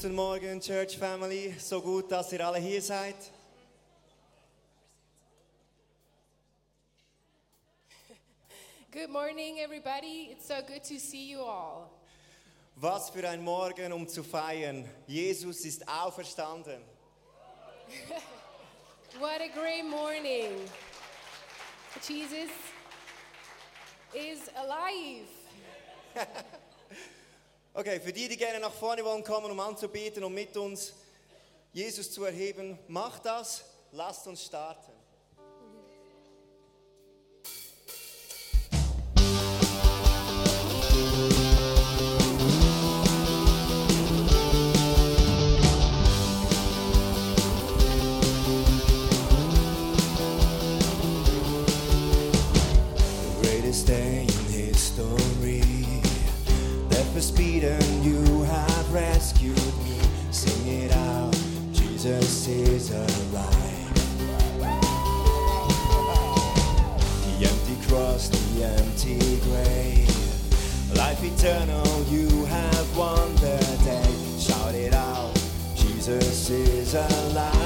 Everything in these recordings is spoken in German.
Guten Morgen, Church Family. So gut, dass ihr alle hier seid. Good morning, everybody. It's so good to see you all. Was für ein Morgen, um zu feiern. Jesus ist auferstanden. What a great morning. Jesus is alive. Okay, für die, die gerne nach vorne wollen kommen, um anzubeten und mit uns Jesus zu erheben, macht das. Lasst uns starten. For speed and you have rescued me. Sing it out, Jesus is alive. The empty cross, the empty grave. Life eternal, you have won the day. Shout it out, Jesus is alive.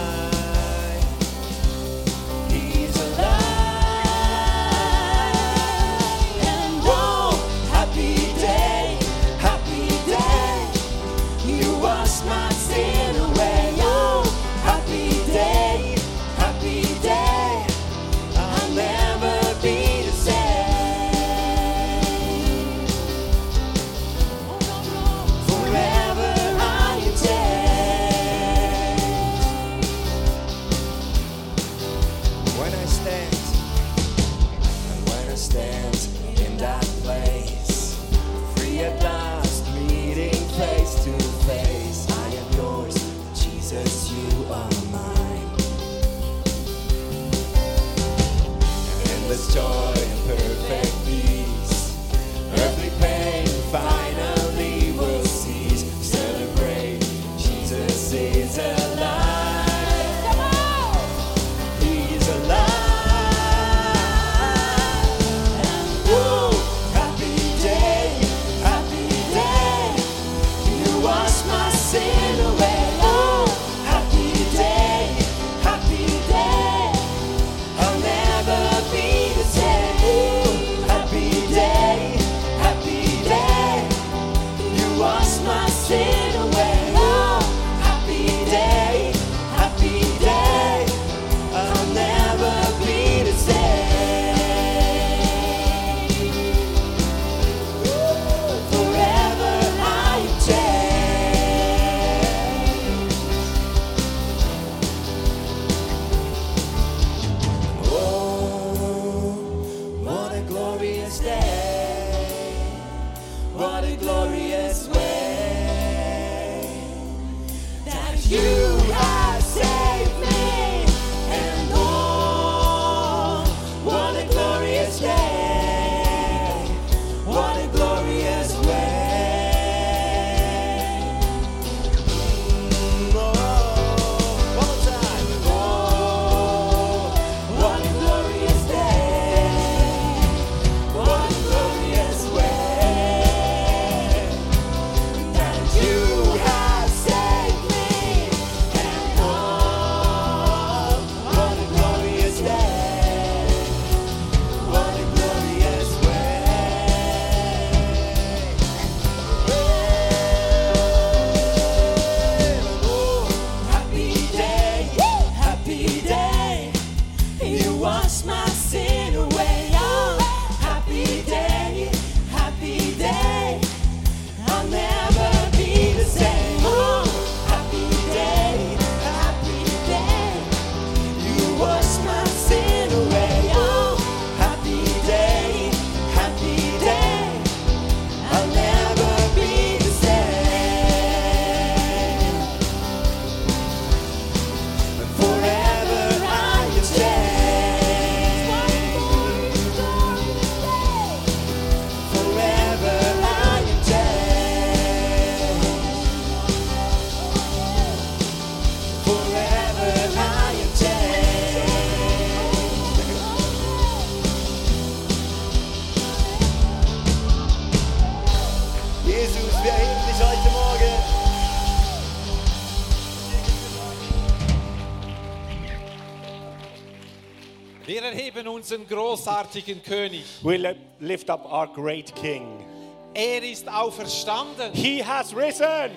unseren großartigen König. We lift up our great King. Er ist auferstanden. He has risen.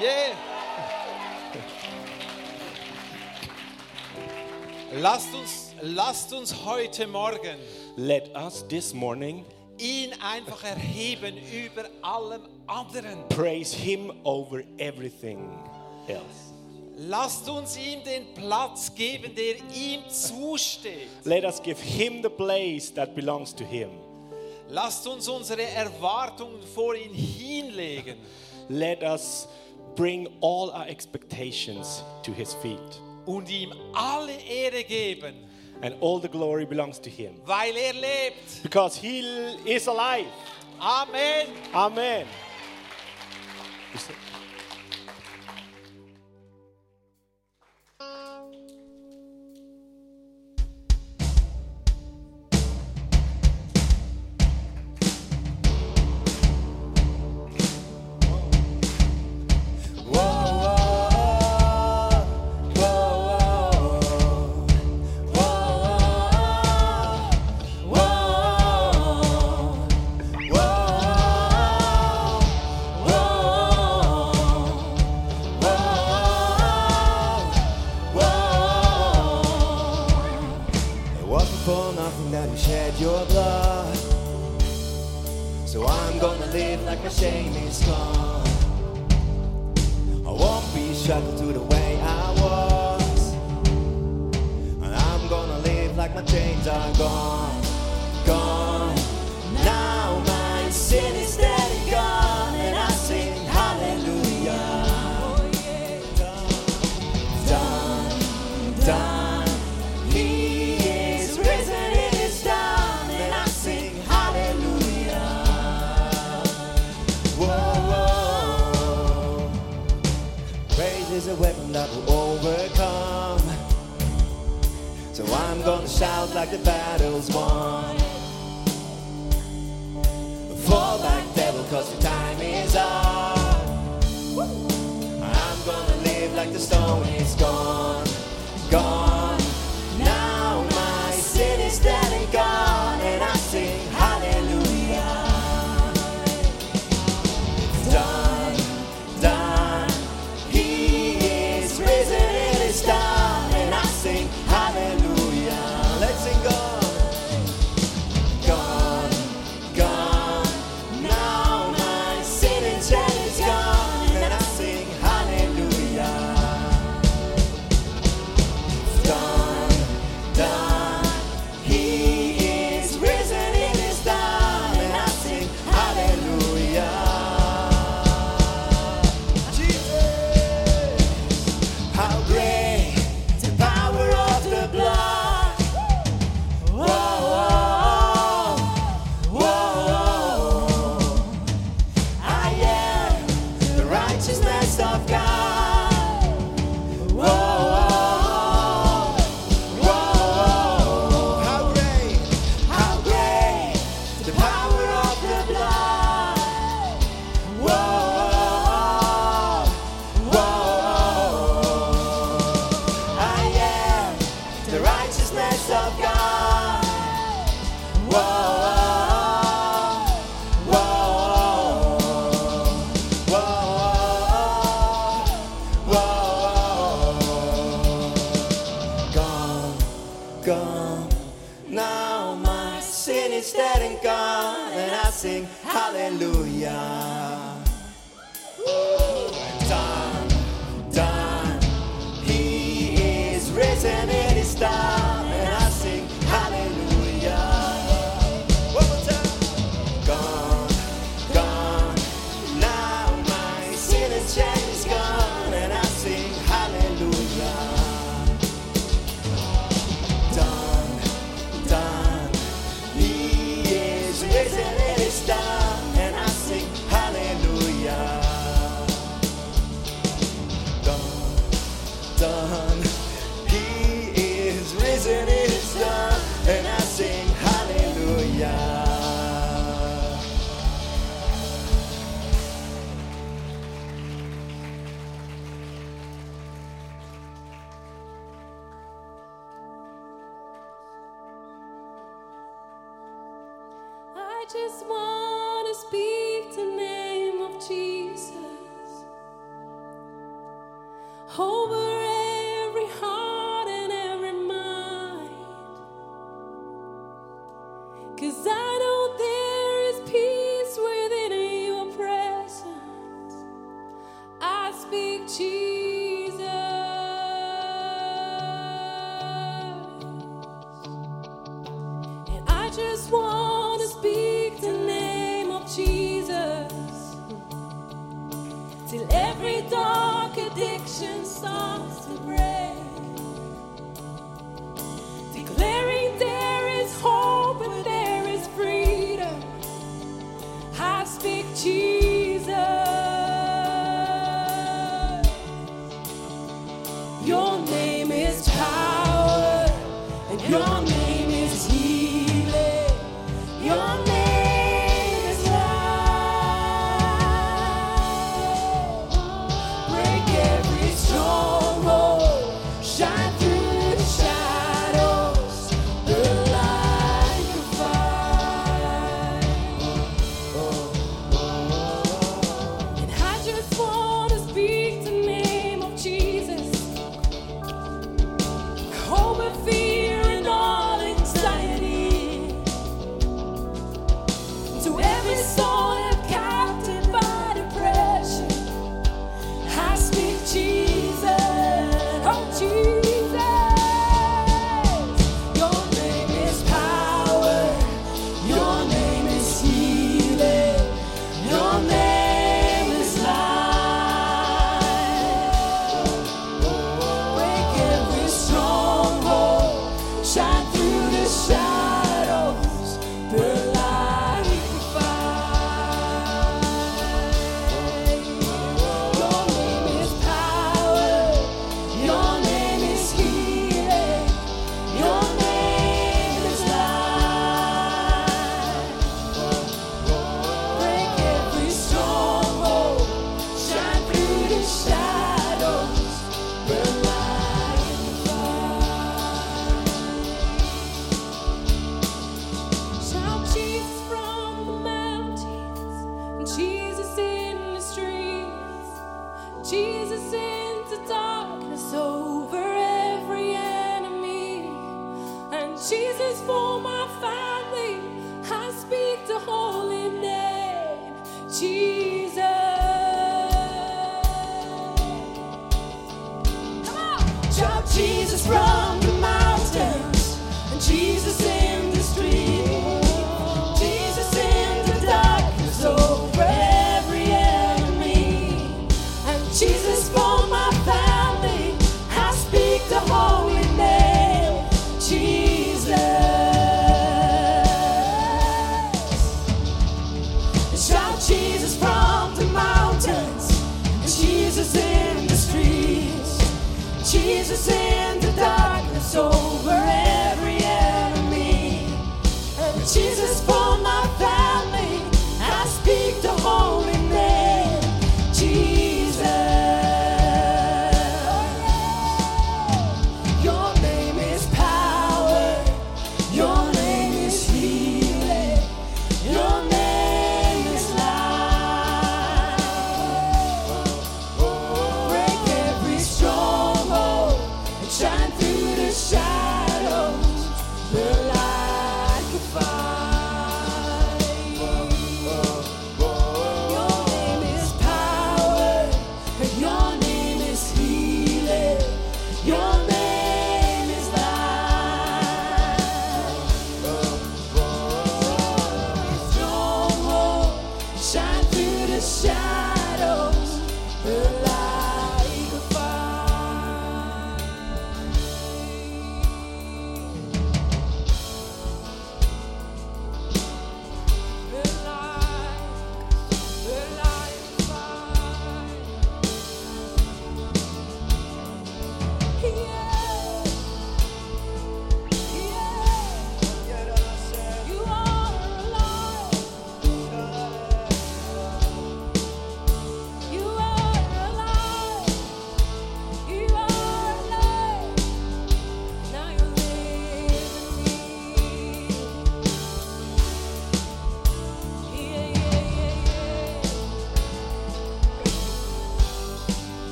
Yeah. Lasst uns, lasst uns heute Morgen. Let us this morning. Ihn einfach erheben über allem anderen. Praise him over everything else. Lasst uns ihm den Platz geben, der ihm zusteht. Let us give him the place that belongs to him. Lasst uns unsere Erwartungen vor ihn hinlegen. Let us bring all our expectations to his feet. Und ihm alle Ehre geben. And all the glory belongs to him. Weil er lebt. Because he is alive. Amen. Amen.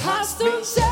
has to.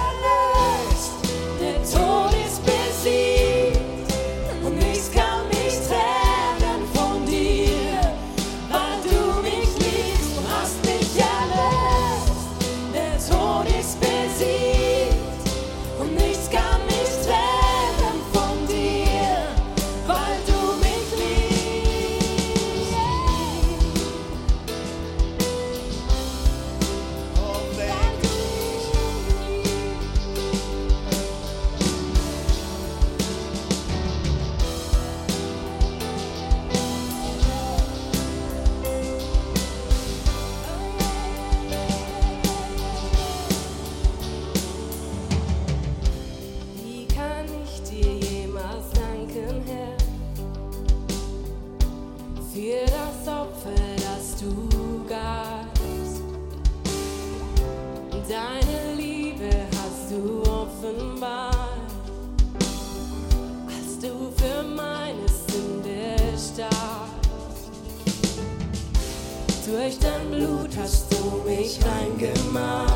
durch dein Blut hast du mich reingemacht.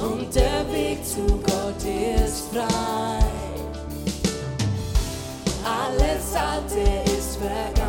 Und der Weg zu Gott ist frei. Alles Alte ist vergangen.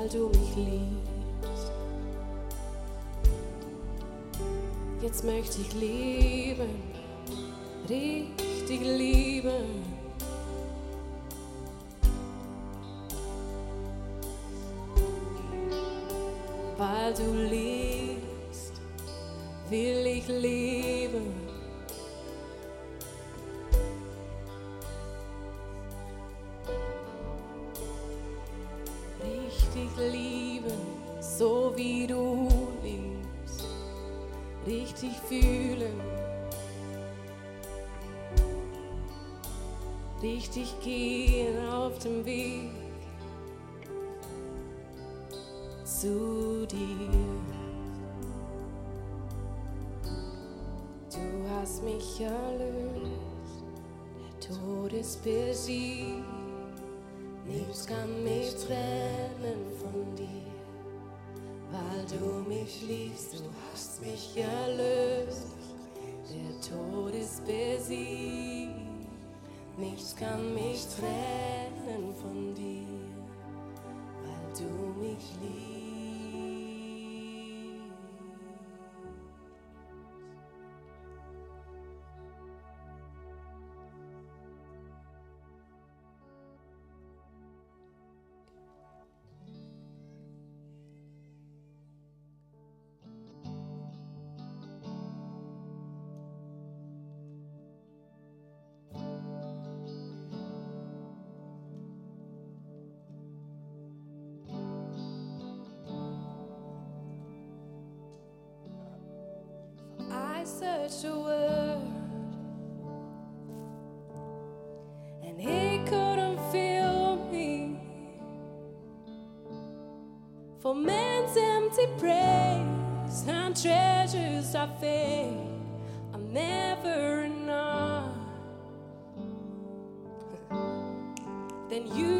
Weil du mich liebst. Jetzt möchte ich lieben, richtig lieben. Weil du liebst, will ich leben. Richtig gehen auf dem Weg zu dir. Du hast mich erlöst, der Tod ist besiegt. Nichts kann mich trennen von dir, weil du mich liebst, du hast mich erlöst. Der Tod ist besiegt, nichts kann mich trennen I a word. and he couldn't feel me. For man's empty praise and treasures I fade are never enough. Then you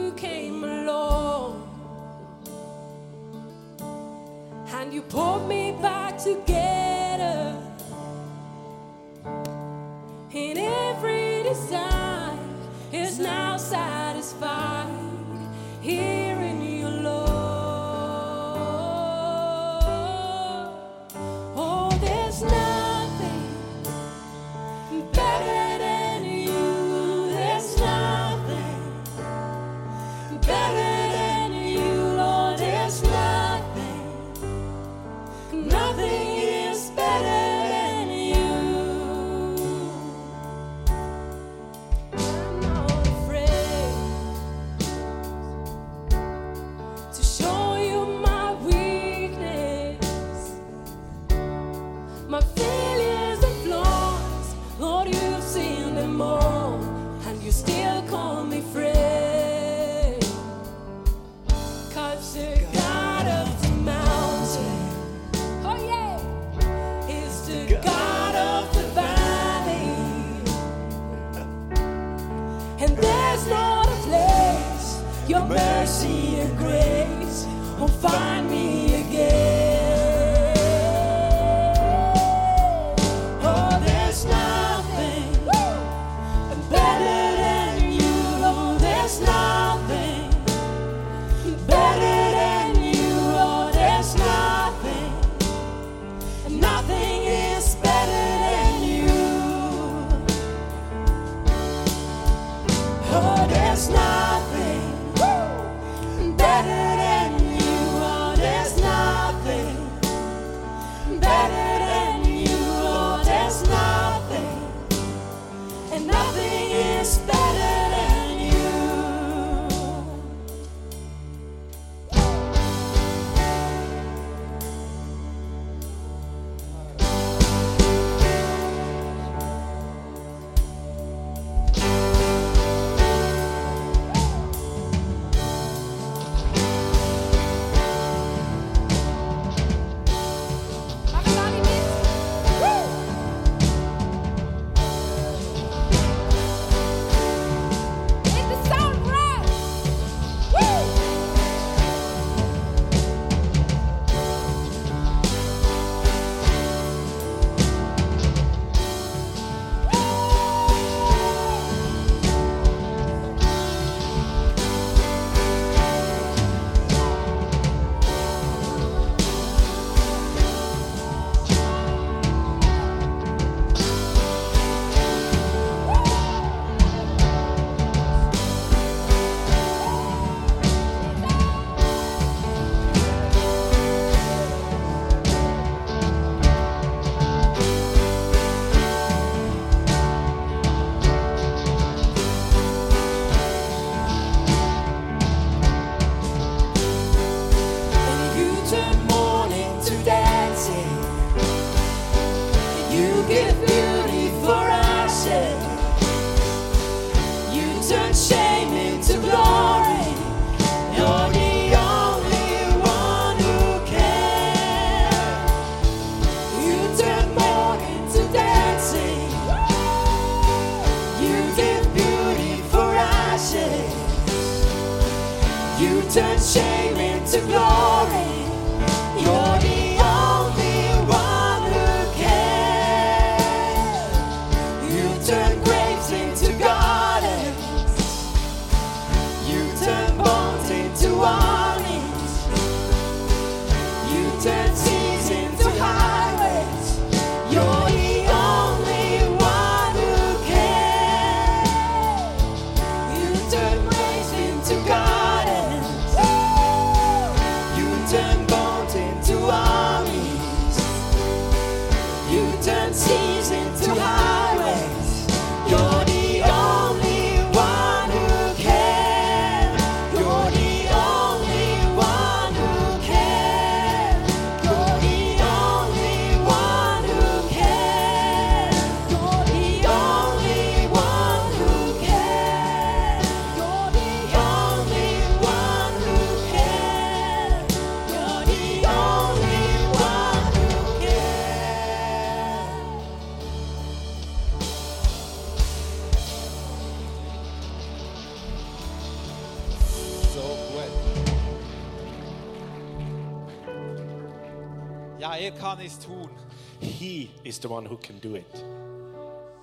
the one who can do it.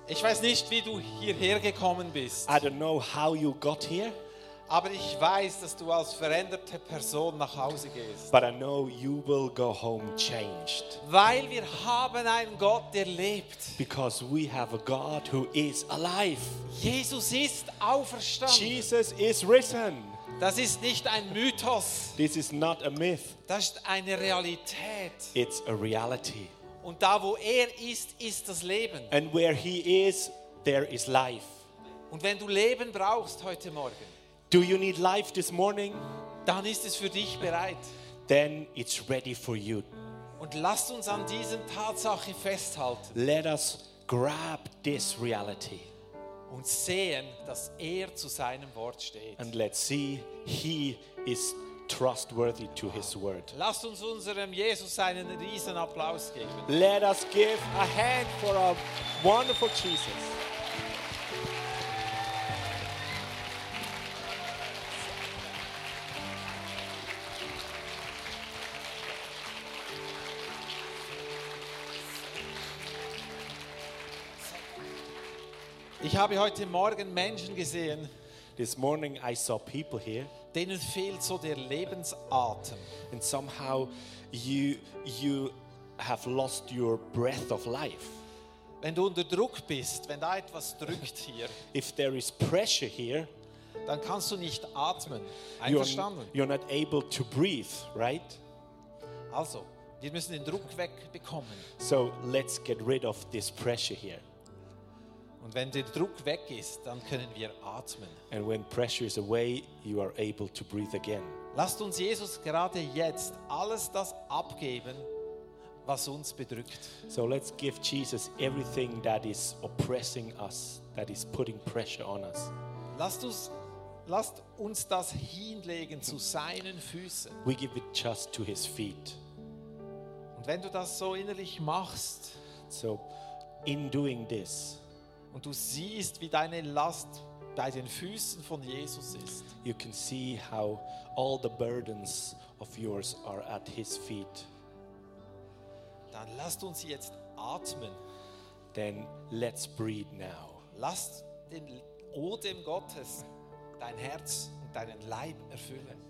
Ich weiß nicht, wie du hierher gekommen bist, I don't know how you got here, aber ich weiß, dass du als veränderte Person nach Hause gehst. but I know you will go home changed Weil wir haben einen Gott, der lebt. because we have a God who is alive. Jesus ist auferstanden. Jesus is risen. Das ist nicht ein Mythos, This is not a myth, das ist eine Realität. it's a reality. Und da, wo er ist, ist das Leben. And where He is, there is life. Und wenn du Leben brauchst heute Morgen, Do you need life this morning? dann ist es für dich bereit. Then it's ready for you. Und lasst uns an diesen Tatsache festhalten Let us grab this reality und sehen, dass er zu seinem Wort steht. and let's see He is trustworthy to His word. Lasst uns unserem Jesus einen riesen Applaus geben. Let us give a hand for our wonderful Jesus. Ich habe heute Morgen Menschen gesehen, This morning I saw people here, denen er fehlt so der er Lebensatem. and somehow you you have lost your breath of life. Wenn du er unter Druck bist, wenn da etwas drückt hier, If there is pressure here, dann kannst du nicht atmen. you're, Einverstanden? you're not able to breathe, right? Also, wir müssen den Druck wegbekommen. So let's get rid of this pressure here. Und wenn der Druck weg ist, dann können wir atmen. And when pressure is away, you are able to breathe again. Lasst uns Jesus gerade jetzt alles das abgeben, was uns bedrückt. So let's give Jesus everything that is oppressing us, that is putting pressure on us. Lasst uns, lasst uns das hinlegen zu seinen Füßen. We give it just to his feet. Und wenn du das so innerlich machst So in doing this, und du siehst, wie deine Last bei den Füßen von Jesus ist, you can see how all the burdens of yours are at his feet. dann lasst uns jetzt atmen. Then let's breathe now. Lasst den Odem Gottes dein Herz und deinen Leib erfüllen.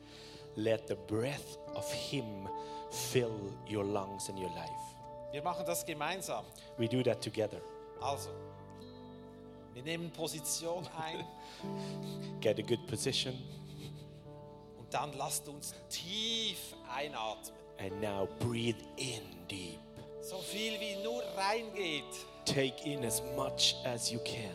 Let the breath of him fill your lungs and your life. Wir machen das gemeinsam. We do that together. Also, wir nehmen Position ein Get a good position. und dann lasst uns tief einatmen. And now breathe in deep. So viel wie nur reingeht. Take in as much as you can.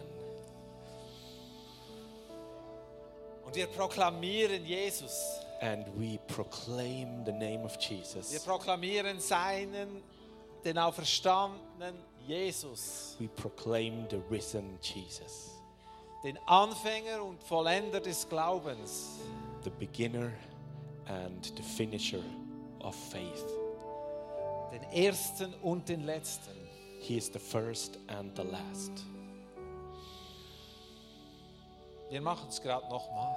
Und wir proklamieren Jesus. And we proclaim the name of Wir Jesus. proklamieren seinen, den auferstandenen Jesus, we proclaim the risen Jesus, den Anfänger und Vollender des Glaubens, the beginner and the finisher of faith. den Ersten und den Letzten. He is the first and the last. Wir machen es gerade nochmal.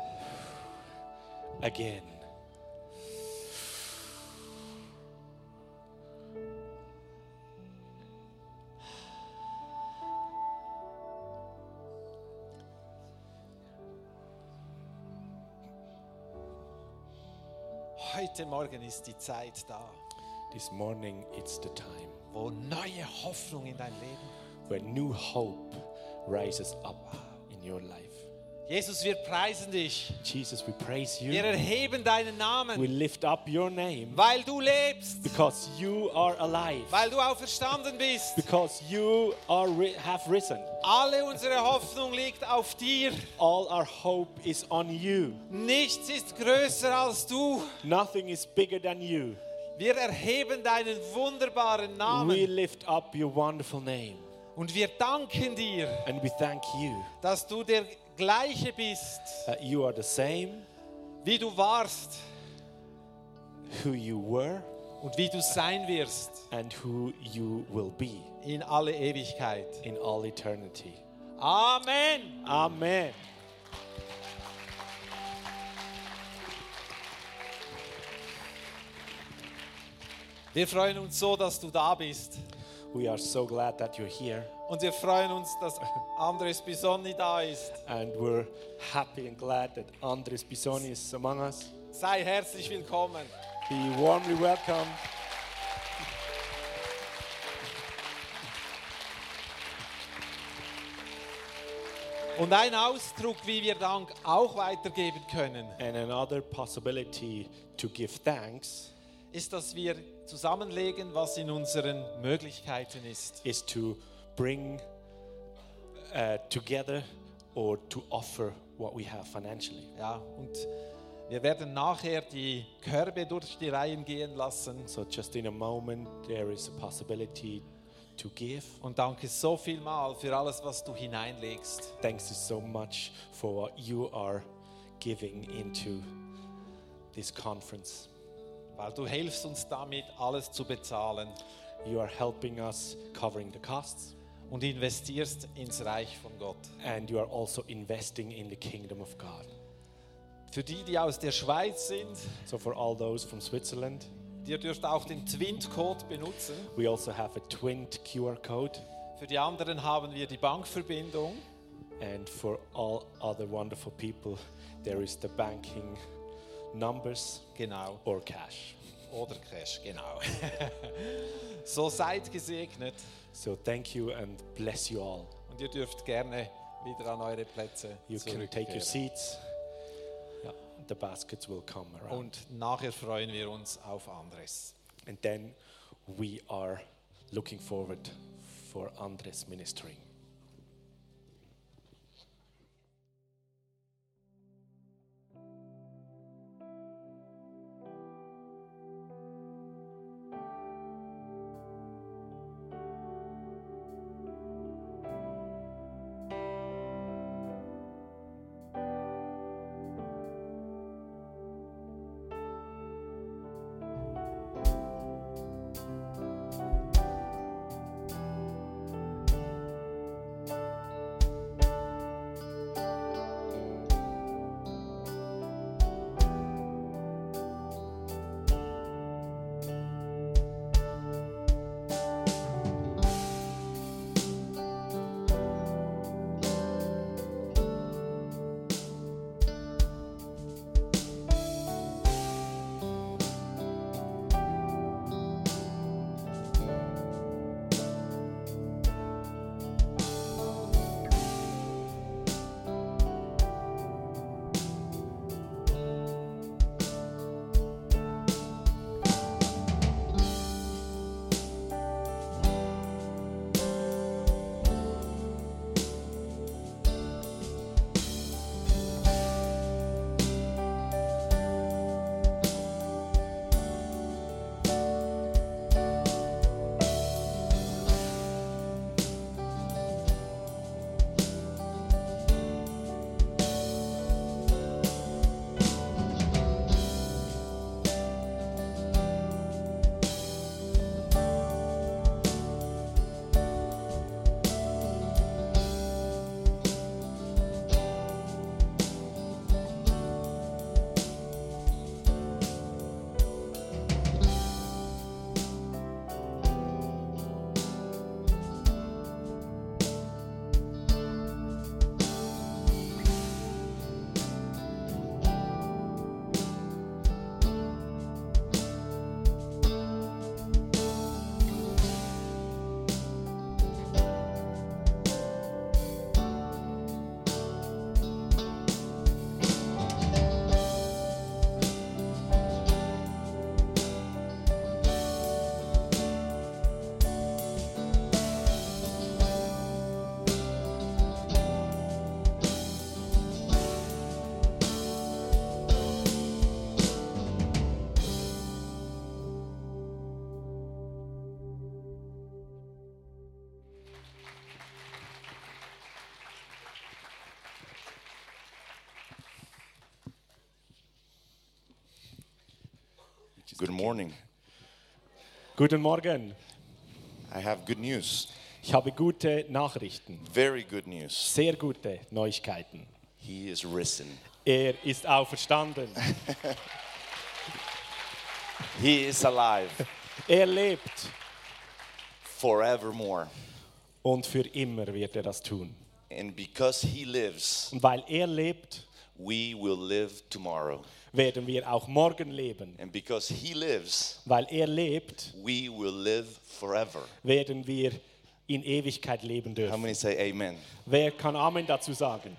Again. Heute Morgen ist die Zeit da, This morning it's the time wo neue Hoffnung in dein Leben. where new hope rises up in your life. Jesus, wir preisen dich. Jesus, we praise Wir you. erheben deinen We Namen, lift up your name weil du lebst, because you are alive. weil du auferstanden bist. Because you are have risen. Alle unsere Hoffnung liegt auf dir. All our hope is on you. Nichts ist größer als du. Nothing is bigger than you. Wir erheben deinen wunderbaren We Namen lift up your wonderful name und wir danken dir, and we thank you dass du der gleiche bist, that you are the same wie du warst who you were und wie du sein wirst and who you will be in alle Ewigkeit. in all eternity. Amen. Amen. Wir freuen uns so, dass du da bist. We are so glad that you're here Und wir freuen uns, dass Andres Bisonni da ist. and we're happy and glad that Andres Bisoni is among us. Sei herzlich willkommen. Be warmly welcome. Und ein Ausdruck, wie wir Dank auch weitergeben können, And another possibility to give thanks ist, dass wir zusammenlegen, was in unseren Möglichkeiten ist. is to bring uh, together or to offer what we have financially. Ja, und wir werden nachher die Körbe durch die Reihen gehen lassen. So just in a moment, there is a possibility to give. Und danke so viel mal für alles, was du hineinlegst. Thanks so much for what you are giving into this conference. Weil du hilfst uns damit, alles zu bezahlen You are helping us covering the costs, und investierst ins Reich von Gott. and you are also investing in the kingdom of God. Für die, die aus der Schweiz sind, So for all those from Switzerland, ihr dürft auch den Twint-Code benutzen. we also have a twinned QR code, Für die anderen haben wir die Bankverbindung. and for all other wonderful people, there is the banking numbers Genau. or cash. Oder Cash, genau. so seid gesegnet So thank you and bless you all. und ihr dürft gerne wieder an eure Plätze You can take your seats. Yeah, the baskets will come around. Und nachher freuen wir uns auf anderes. And then we are looking forward for Andres ministering. Good morning. Guten Morgen. I have good news. Ich habe gute Nachrichten, Very good news. sehr gute Neuigkeiten. He is risen. Er ist auferstanden. He is alive Er lebt forevermore. und für immer wird er das tun. And because he lives, Und weil er lebt, we will live tomorrow. werden wir auch morgen leben. And because he lives, Weil er lebt, we will live forever. werden wir in Ewigkeit leben How dürfen. many say amen? Wer kann Amen dazu sagen?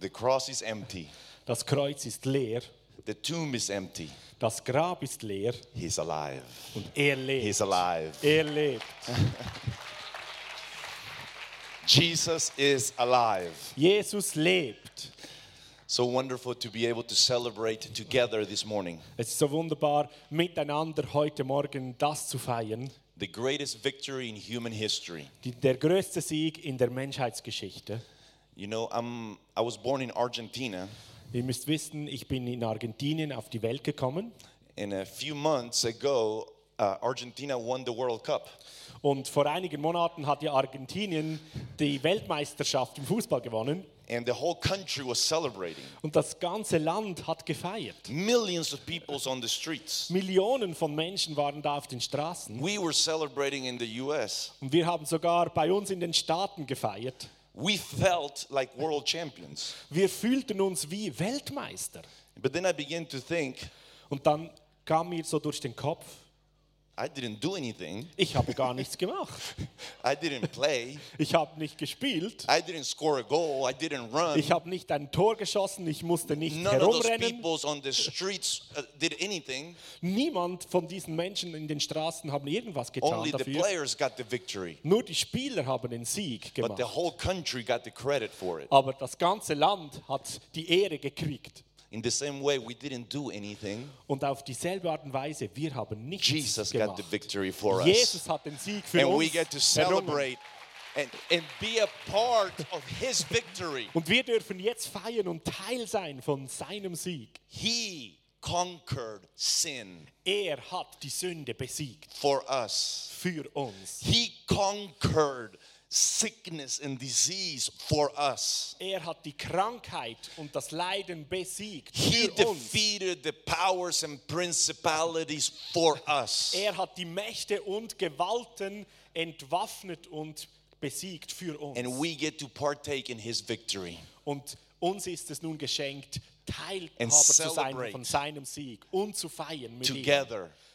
The cross is empty. Das Kreuz ist leer, The tomb is empty. das Grab ist leer He's alive. und er lebt. He's alive. Er lebt. Jesus is alive. Jesus lebt. So wonderful to be able to celebrate together this morning. Es ist so wunderbar, miteinander heute Morgen das zu feiern. The greatest victory in human history. Die, der größte Sieg in der Menschheitsgeschichte. You know, I'm, I was born in Argentina, Ihr müsst wissen, ich bin in Argentinien auf die Welt gekommen and a few months ago, uh, Argentina won the World Cup. Und vor einigen Monaten hat ja Argentinien die Weltmeisterschaft im Fußball gewonnen And the whole country was celebrating. und das ganze Land hat gefeiert. Millions of people's on the streets. Millionen von Menschen waren da auf den Straßen We were celebrating in the US. und wir haben sogar bei uns in den Staaten gefeiert. We felt like world champions. Wir fühlten uns wie Weltmeister. But then I began to think, Und dann kam mir so durch den Kopf, I didn't do anything. ich habe gar nichts gemacht. I didn't play. Ich habe nicht gespielt. I didn't score a goal. I didn't run. Ich habe nicht ein Tor geschossen, ich musste nicht None of those herumrennen. on the streets uh, did anything. Niemand von diesen Menschen in den Straßen haben irgendwas getan Only the dafür. players got the victory. Nur die Spieler haben den Sieg But the gemacht. whole country got the credit for it. Aber das ganze Land hat die Ehre gekriegt. In the same way, we didn't do anything. Und auf dieselbe Art und Weise, wir haben nichts Jesus got the victory for us. Jesus hat den Sieg für And we get to celebrate and, and be a part of his victory. Und wir dürfen jetzt feiern und Teil sein von seinem Sieg. He conquered sin Er hat die Sünde besiegt for us. für uns. He conquered sickness and disease for us. Er hat die Krankheit und das Leiden besiegt He für uns. defeated the powers and principalities for us. Er hat die Mächte und Gewalten entwaffnet und besiegt für uns. And we get to partake in his victory. und uns ist es nun geschenkt, Teilhaber zu sein celebrate von seinem Sieg und zu feiern mit ihm.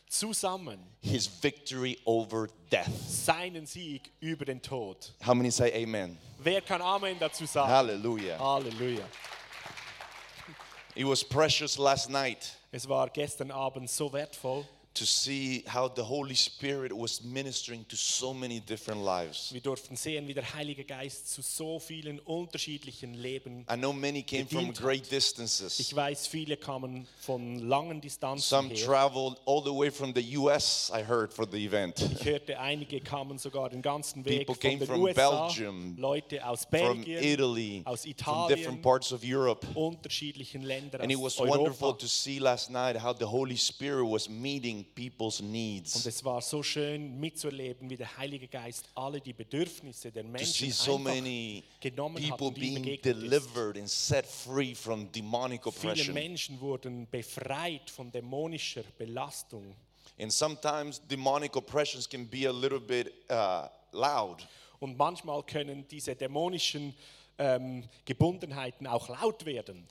Zusammen his victory over death. seinen Sieg über den Tod. How many say amen? Wer kann Amen dazu sagen? Hallelujah. Halleluja. It was precious last night Es war gestern Abend so wertvoll. To see how the Holy Spirit was ministering to so many different lives. Wir durften sehen, wie der Heilige Geist zu so vielen unterschiedlichen Leben. I know many came from great distances. Ich weiß, viele kamen von langen Distanzen Some her. traveled all the way from the US, I heard, for the event. Ich hörte, einige kamen sogar den ganzen Weg People von came den from USA, Belgium, Leute aus From Italy, aus from different parts of Europe. unterschiedlichen Ländern And it was wonderful to see last night how the Holy Spirit was meeting people's Und needs. es war so schön mitzuerleben, wie der Heilige Geist alle die Bedürfnisse der Menschen so einfach many genommen hat people und being begegnet ist. delivered and set free from demonic Viele oppression. Menschen wurden befreit von dämonischer Belastung. And sometimes demonic oppressions can be a little bit uh, loud. Und manchmal können diese dämonischen ähm, Gebundenheiten auch laut werden.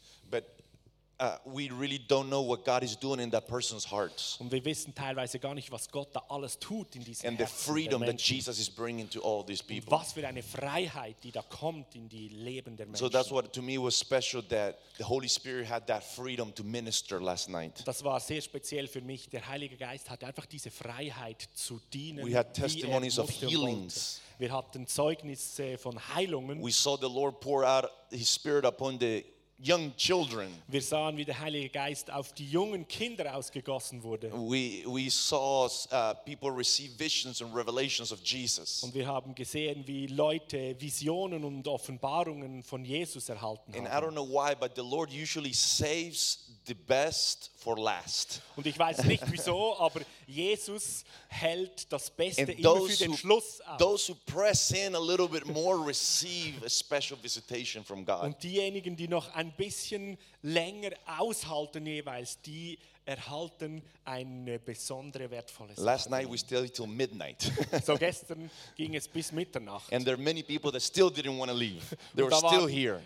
Uh, we really don't know what God is doing in that person's hearts Und wir wissen teilweise gar nicht, was Gott da alles tut in diesen and the Herzen der freedom that Menschen. Jesus is bringing to all these Und people. was für eine Freiheit, die da kommt in die Leben der Menschen. So that's what to me was special that the Holy Spirit had that freedom to minister last night. das war sehr speziell für mich. Der Heilige Geist hatte einfach diese Freiheit zu dienen. We had wie er testimonies of musste und healings. Wir hatten Zeugnisse von Heilungen. We saw the Lord pour out His Spirit upon the young children. Wir sahen, wie der Heilige Geist auf die jungen Kinder ausgegossen wurde. We, we saw uh, people receive visions and revelations of Jesus. Und wir haben gesehen, wie Leute Visionen und Offenbarungen von Jesus erhalten And I haben. don't know why, but the Lord usually saves the best for last. Und ich weiß nicht wieso, aber Jesus hält das Beste And immer für den who, Schluss auf. those who press in a little bit more receive a special visitation from God. Und diejenigen, die noch ein bisschen länger aushalten jeweils, die erhalten eine besondere wertvolle Last Sache. night we stayed till midnight. So gestern ging es bis Mitternacht. and there are many people that still didn't want to leave. They were still here.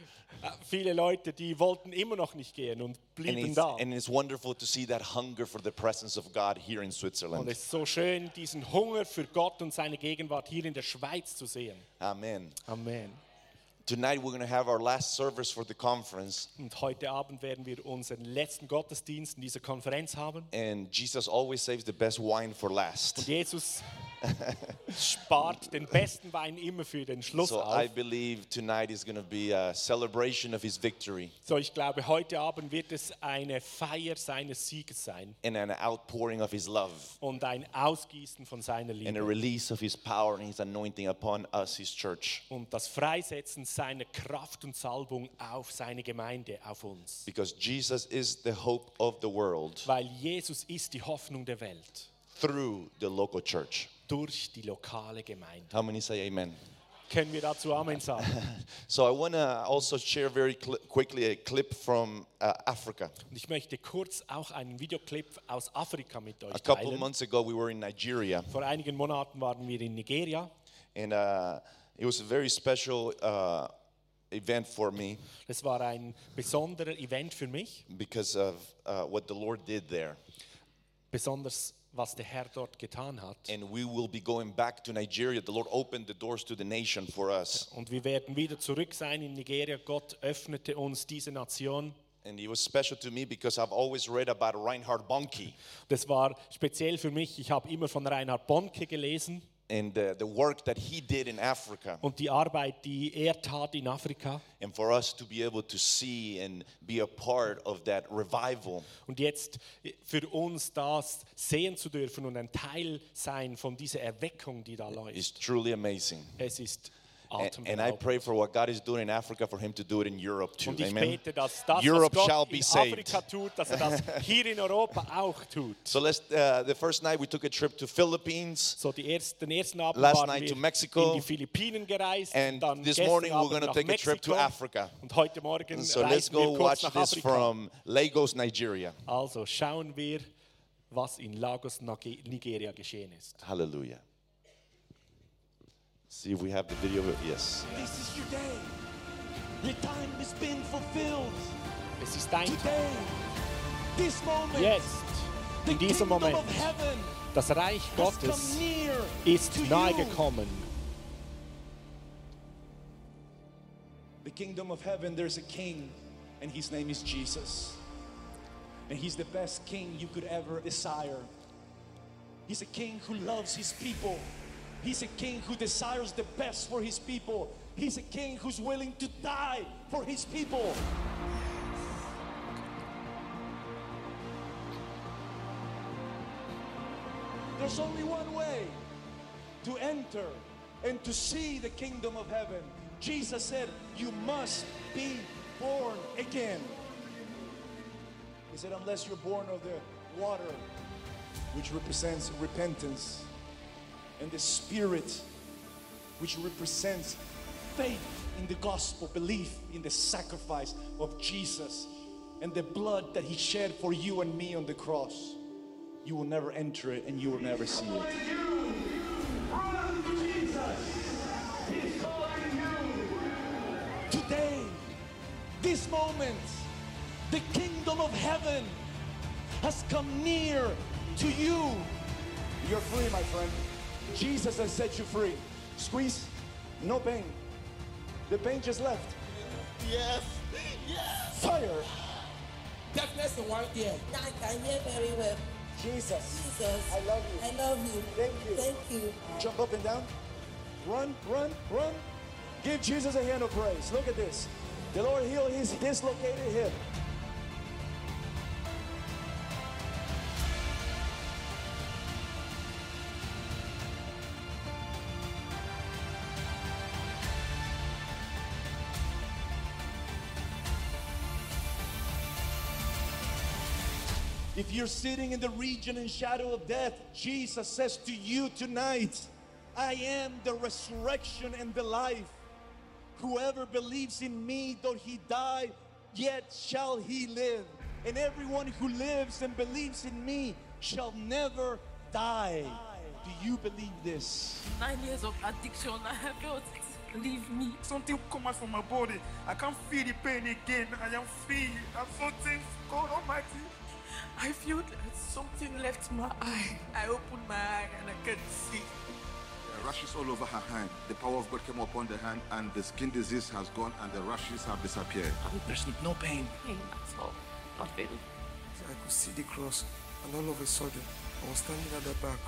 Viele Leute, die wollten immer noch nicht gehen und And blieben it's, da. and it's wonderful to see that hunger for the presence of God here in Und Switzerland. es ist so schön, diesen Hunger für Gott und seine Gegenwart hier in der Schweiz zu sehen. Amen. Amen. Tonight we're going to have our last service for the conference. Und heute Abend werden wir unseren letzten Gottesdienst in dieser Konferenz haben. And Jesus always saves the best wine for Und last. Jesus spart den besten Wein immer für den Schluss So auf. I believe tonight is going to be a celebration of his victory So, ich glaube, heute Abend wird es eine Feier seines Sieges sein and an outpouring of his love und ein Ausgießen von seiner and a Liebe release of his power and his anointing upon us, his church. und das Freisetzen seiner Kraft und Salbung auf seine Gemeinde, auf uns. Because Jesus is the hope of the world Weil Jesus ist die Hoffnung der Welt through the local church. durch die lokale Gemeinde. How many say amen? Können wir dazu Amen sagen? So I want to also share very quickly a clip from uh, Africa. Und ich möchte kurz auch einen Videoclip aus Afrika mit euch A couple teilen. months ago, we were in Nigeria, Vor einigen Monaten waren wir in Nigeria. and uh, it was a very special uh, event for me Das war ein besonderer Event für mich, because of uh, what the Lord did there. besonders was der Herr dort getan hat. And we will be going back to Nigeria. The Lord opened the doors to the nation for us. Und wir werden wieder zurück sein in Nigeria. Gott öffnete uns diese Nation. And it was special to me because I've always read about Reinhard Bonnke Das war speziell für mich. Ich habe immer von Reinhard Bonke gelesen and the, the work that he did in Africa. und die Arbeit, die er tat in Afrika. And for us to be able to see and be a part of that revival Und jetzt für uns das sehen zu dürfen und ein Teil sein von dieser Erweckung, die da is läuft. truly amazing. Es ist And, and I pray for what God is doing in Africa for him to do it in Europe too. Amen. bete, das, Europe shall be saved. Tut, er das hier in Europa auch tut. So let's. Uh, the first night we took a trip to Philippines, So die ersten, ersten Abend Last night to Mexico. gereist. and this morning we're going to take a trip to Africa. Und heute Morgen So let's go watch this Afrika. from Lagos, Nigeria. Also schauen wir, was in Lagos, Nigeria geschehen ist. Hallelujah. See if we have the video. Yes. This is your day. Your time has been fulfilled. Es ist dein Today, this moment, Jetzt, the in diesem kingdom Moment, of heaven das Reich has Gottes come near ist nahe gekommen. the kingdom of heaven, there's a king, and his name is Jesus. And he's the best king you could ever desire. He's a king who loves his people. He's a king who desires the best for his people. He's a king who's willing to die for his people. There's only one way to enter and to see the kingdom of heaven. Jesus said, You must be born again. He said, Unless you're born of the water, which represents repentance, and the spirit, which represents faith in the gospel, belief in the sacrifice of Jesus, and the blood that he shed for you and me on the cross, you will never enter it and you will never see it. Today, this moment, the kingdom of heaven has come near to you. You're free, my friend. Jesus has set you free. Squeeze, no pain. The pain just left. Yes, yes. Fire. Darkness in one ear. I can hear very well. Jesus. Jesus, I love you. I love you. Thank you. Thank you. Jump up and down. Run, run, run. Give Jesus a hand of praise. Look at this. The Lord healed his dislocated hip. If you're sitting in the region and shadow of death, Jesus says to you tonight, I am the resurrection and the life. Whoever believes in me, though he die, yet shall he live. And everyone who lives and believes in me shall never die. Do you believe this? nine years of addiction. I have felt leave me. Something come out from my body. I can't feel the pain again. I am free. I'm something, God Almighty. I felt that something left my eye. I opened my eye and I can see. Uh, rashes all over her hand. The power of God came upon the hand, and the skin disease has gone, and the rashes have disappeared. There's no pain. Pain, that's all. Nothing. I could see the cross, and all of a sudden, I was standing at the back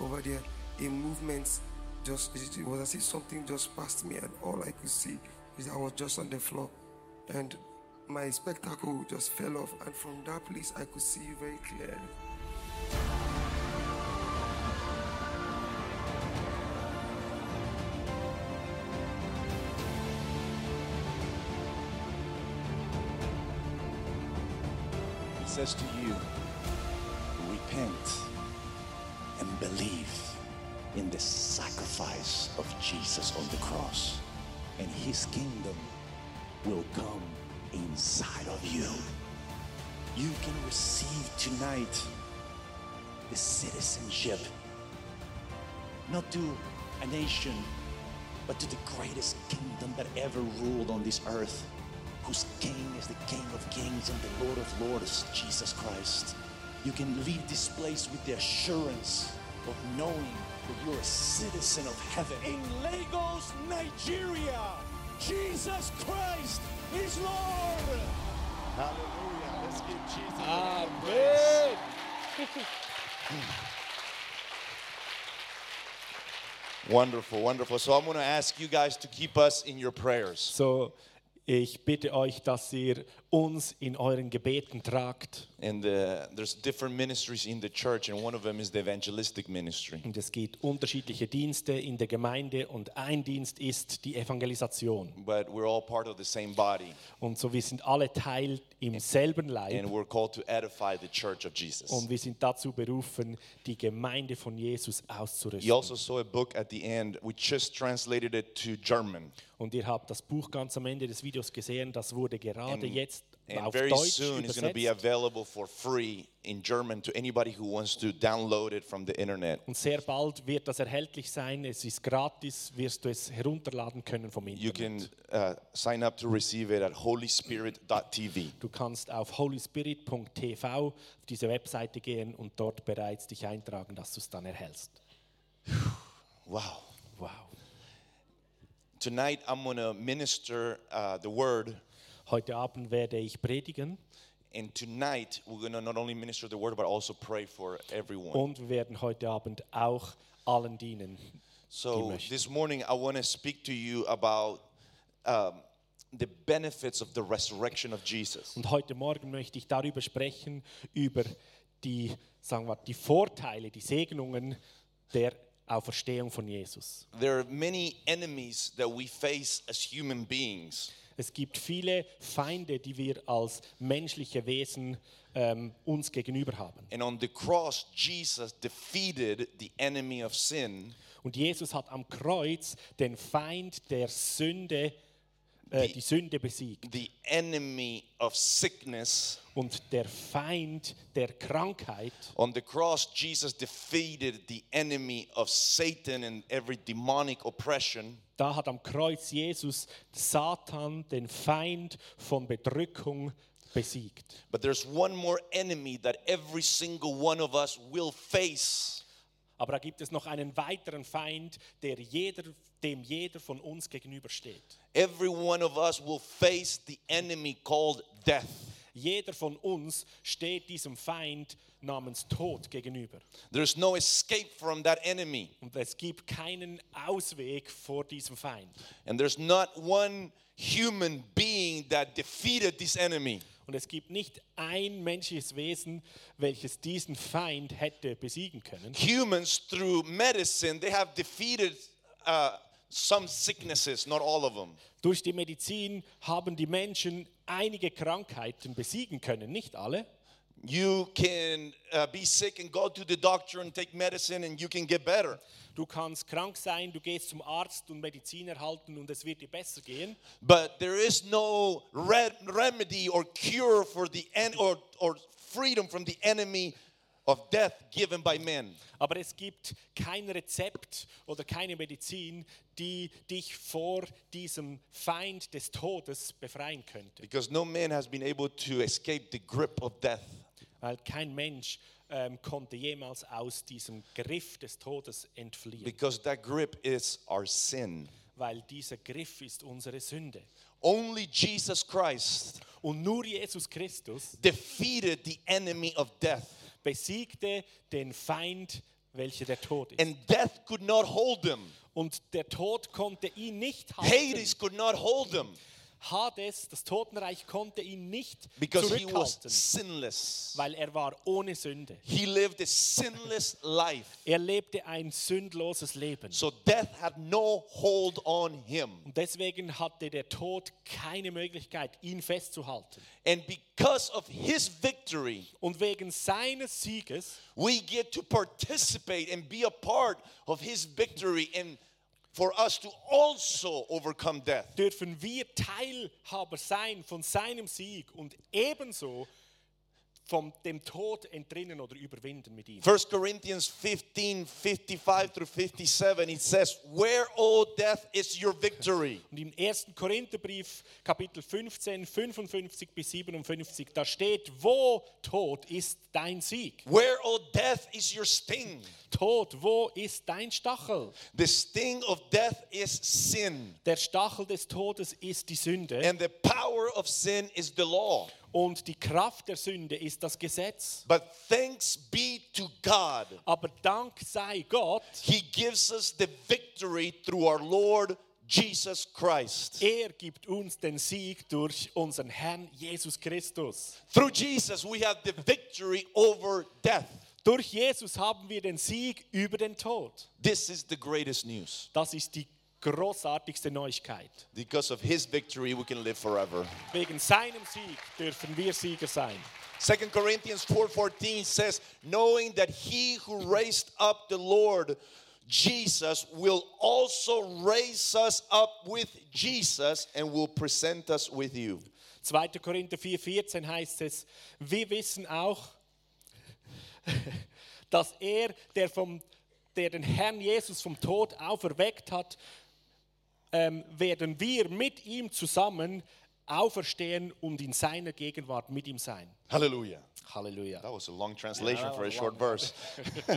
over there. A movement just it it was as if something just passed me, and all I could see is I was just on the floor, and my spectacle just fell off. And from that place, I could see you very clearly. He says to you, repent and believe in the sacrifice of Jesus on the cross, and his kingdom will come inside of you. You can receive tonight the citizenship, not to a nation, but to the greatest kingdom that ever ruled on this earth, whose king is the King of kings and the Lord of lords, Jesus Christ. You can leave this place with the assurance of knowing that you're a citizen of heaven. In Lagos, Nigeria, Jesus Christ is Lord. Hallelujah. Let's give Jesus Amen. Wonderful, wonderful. So I'm going to ask you guys to keep us in your prayers. So, ich bitte euch, dass ihr uns in euren Gebeten tragt. And uh, there's different ministries in the church, and one of them is the evangelistic ministry. Und es gibt unterschiedliche Dienste in der Gemeinde und ein Dienst ist die Evangelisation. But we're all part of the same body, Und so wir sind alle Teil im selben Leib and we're called to edify the church of Jesus. und wir sind dazu berufen, die Gemeinde von Jesus You auszurüsten. also saw a book at the end. We just translated it to German. Und ihr habt das Buch ganz am Ende des Videos gesehen, das wurde gerade And, jetzt and auf very Deutsch soon it's to be übersetzt. available for free in German to anybody who wants to download it from the internet. Und sehr bald wird das erhältlich sein. Es ist gratis, wirst du es herunterladen können vom You Internet. can uh, sign up to receive it at holyspirit.tv. Du kannst auf holyspirit.tv auf diese Webseite gehen und dort bereits dich eintragen, dass du es dann erhältst. Wow. Tonight I'm going to minister uh, the word. Heute Abend werde ich predigen And tonight we're going to not only minister the word, but also pray for everyone. und wir werden heute Abend auch allen dienen. So this morning I want to speak to you about um, the benefits of the resurrection of Jesus. Und heute Morgen möchte ich darüber sprechen, über die, sagen wir, die Vorteile, die Segnungen der Auferstehung von Jesus. There are many enemies that we face as human beings. Es gibt viele Feinde, die wir als menschliche Wesen ähm, uns gegenüber haben. And on the cross, Jesus defeated the enemy of sin. Und Jesus hat am Kreuz den Feind der Sünde, äh, Die- Sünde besiegt. the enemy of sickness. Und der Feind der Krankheit, On the cross, Jesus defeated the enemy of Satan and every demonic oppression. da hat am Kreuz Jesus Satan, den Feind von Bedrückung, besiegt. But there's one more enemy that every single one of us will face. Aber da gibt es noch einen weiteren Feind, der jeder, dem jeder von uns gegenübersteht. Every one of us will face the enemy called death. Jeder von uns steht diesem Feind namens Tod gegenüber. There's no escape from that enemy. Und es gibt keinen Ausweg vor diesem Feind. And there's not one human being that defeated this enemy. Und es gibt nicht ein menschliches Wesen, welches diesen Feind hätte besiegen können. Humans, through medicine, they have defeated uh, some sicknesses, not all of them. Durch die Medizin haben die Menschen einige Krankheiten besiegen können, nicht alle. You can uh, be sick and go to the doctor and take medicine and you can get better. Du kannst krank sein, du gehst zum Arzt und Medizin erhalten und es wird dir besser gehen. But there is no re- remedy or cure for the en- or, or freedom from the enemy of death given by men. Aber es gibt kein Rezept oder keine Medizin, die dich vor diesem Feind des Todes befreien könnte. Because no man has been able to escape the grip of death. Weil kein Mensch ähm, konnte jemals aus diesem Griff des Todes entfliehen. Because that grip is our sin. Weil dieser Griff ist unsere Sünde. Only Jesus Christ Und nur Jesus Christus defeated the enemy of death. Besiegte den Feind, welcher der Tod ist. And death could not hold him. Und der Tod konnte ihn nicht halten. Hades could not hold him Hades, das Totenreich, konnte ihn nicht because zurückhalten, weil er war ohne Sünde. He lived a sinless life. Er lebte ein sündloses Leben. So death had no hold on him. Und deswegen hatte der Tod keine Möglichkeit, ihn festzuhalten. And because of his victory, Und wegen seines Sieges we get to participate and be a part of his victory and for us to also overcome death. dürfen wir Teilhaber sein von seinem Sieg und ebenso von dem Tod entrinnen oder überwinden mit ihm. 1 Corinthians 15 55 through 57, it says, Where, O death, is your victory? Und im 1. Korintherbrief, Kapitel 15, 55 bis 57, da steht, wo Tod ist dein Sieg? Where, O death, is your sting? Tod, wo ist dein Stachel? The sting of death is sin, Der Stachel des Todes ist die Sünde and the power of sin is the law. Und die Kraft der Sünde ist das Gesetz. But thanks be to God, Aber Dank sei Gott, He gives us the victory through our Lord Jesus Christ. er gibt uns den Sieg durch unseren Herrn Jesus Christus. Through Jesus, we have the victory over death. Durch Jesus haben wir den Sieg über den Tod. This is the greatest news. Das ist die großartigste Neuigkeit. Because of His victory, we can live forever. Wegen seinem Sieg dürfen wir Sieger sein. 2 Corinthians 4:14 says, "Knowing that he who raised up the Lord Jesus will also raise us up with Jesus and will present us with you." 2. Korinther 4,14 heißt es, wir wissen auch, dass er, der, vom, der den Herrn Jesus vom Tod auferweckt hat, ähm, werden wir mit ihm zusammen auferstehen und in seiner Gegenwart mit ihm sein. Hallelujah. Halleluja. That was a long translation that for a short verse.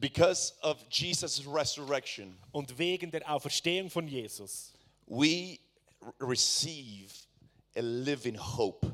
because of Jesus' resurrection, Und wegen der Auferstehung von Jesus we receive a living hope.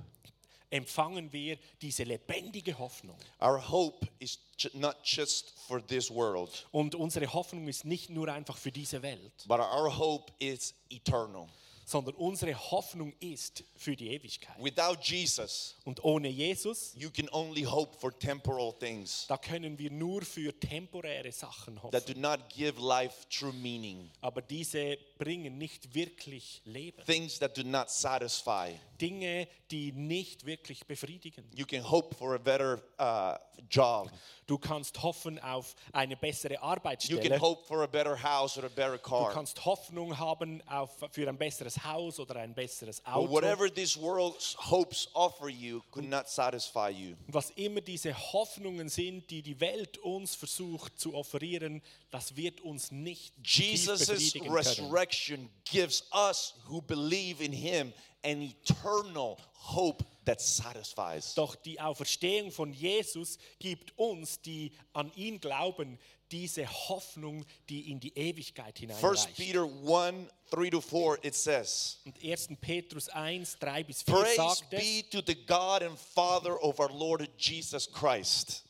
Empfangen wir diese lebendige Hoffnung. Our hope is not just for this world, Und unsere Hoffnung ist nicht nur einfach für diese Welt, but our hope is eternal. Sondern unsere Hoffnung ist für die Ewigkeit. Without Jesus, Und ohne Jesus, you can only hope for temporal things da können wir nur für temporäre Sachen that hoffen. do not give life true meaning, Aber diese bringen nicht wirklich Leben. things that do not satisfy. Dinge, die nicht wirklich befriedigen. You can hope for a better uh, job. Du kannst hoffen auf eine bessere You can Arbeitsstelle. hope for a better house or a better Du car. kannst Hoffnung haben auf, für ein besseres Haus oder ein besseres But Auto. whatever this world's hopes offer you could not satisfy you. Was immer diese Hoffnungen sind, die die Welt uns versucht zu offerieren, das wird uns nicht Jesus' resurrection gives us who believe in him an eternal hope that satisfies. Doch die Auferstehung von Jesus gibt uns, die an ihn glauben, diese Hoffnung, die in die Ewigkeit 1. Peter 1 3 to 4, it says, Und 1. Petrus 1, 3 bis 4 Praise sagt es, be to the God and Father of our Lord Jesus Christ.